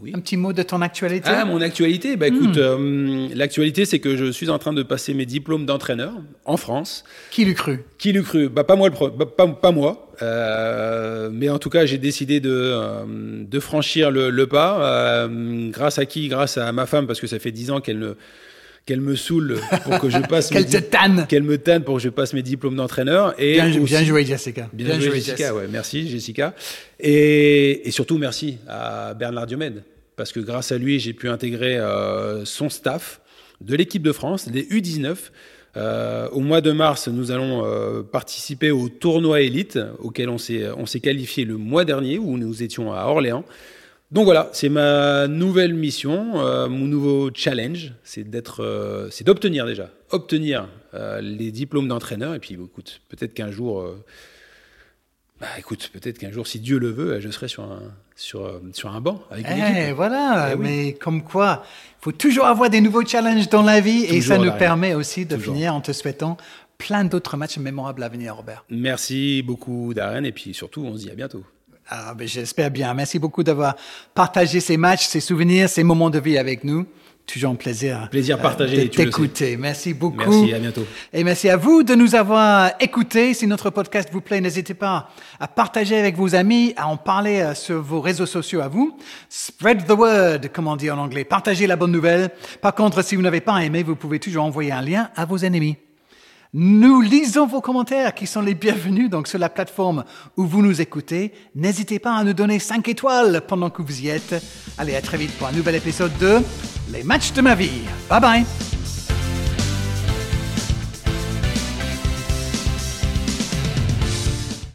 Oui. Un petit mot de ton actualité. Ah, mon actualité Bah Hmm. écoute, euh, l'actualité, c'est que je suis en train de passer mes diplômes d'entraîneur en France. Qui l'eût cru? Qui l'eût cru? Bah, Pas moi, le pro- bah, pas, pas moi. Euh, mais en tout cas, j'ai décidé de, euh, de franchir le, le pas. Grâce à qui? Grâce à ma femme, parce que ça fait dix ans qu'elle ne- qu'elle me saoule pour que je passe mes Qu'elle tanne qu'elle me tanne pour que je passe mes diplômes d'entraîneur. Et bien, aussi- bien joué, Jessica. Bien, joué, Jessica. Ouais, merci, Jessica. Et, et surtout, merci à Bernard Diomède. Parce que grâce à lui, j'ai pu intégrer euh, son staff de l'équipe de France, les U19. Euh, au mois de mars, nous allons euh, participer au tournoi élite auquel on s'est on s'est qualifié le mois dernier, où nous étions à Orléans. Donc voilà, c'est ma nouvelle mission, euh, mon nouveau challenge, c'est d'être, euh, c'est d'obtenir déjà, obtenir euh, les diplômes d'entraîneur. Et puis, écoute, peut-être qu'un jour, bah, écoute, peut-être qu'un jour, si Dieu le veut, je serai sur un, sur, sur un banc avec une Eh, équipe. voilà, Eh oui. mais comme quoi, il faut toujours avoir des nouveaux challenges dans la vie et ça nous permet aussi de Toujours. finir en te souhaitant plein d'autres matchs mémorables à venir, Robert. Merci beaucoup, Darren, et puis surtout, on se dit à bientôt. Ah, ben, j'espère bien. Merci beaucoup d'avoir partagé ces matchs, ces souvenirs, ces moments de vie avec nous. Toujours un plaisir. Plaisir euh, partagé, de le sais. t'écouter. Merci beaucoup. Merci, à bientôt. Et merci à vous de nous avoir écoutés. Si notre podcast vous plaît, n'hésitez pas à partager avec vos amis, à en parler euh, sur vos réseaux sociaux à vous. Spread the word, comme on dit en anglais. Partagez la bonne nouvelle. Par contre, si vous n'avez pas aimé, vous pouvez toujours envoyer un lien à vos ennemis. Nous lisons vos commentaires qui sont les bienvenus donc sur la plateforme où vous nous écoutez. N'hésitez pas à nous donner 5 étoiles pendant que vous y êtes. Allez, à très vite pour un nouvel épisode de Les matchs de ma vie. Bye bye.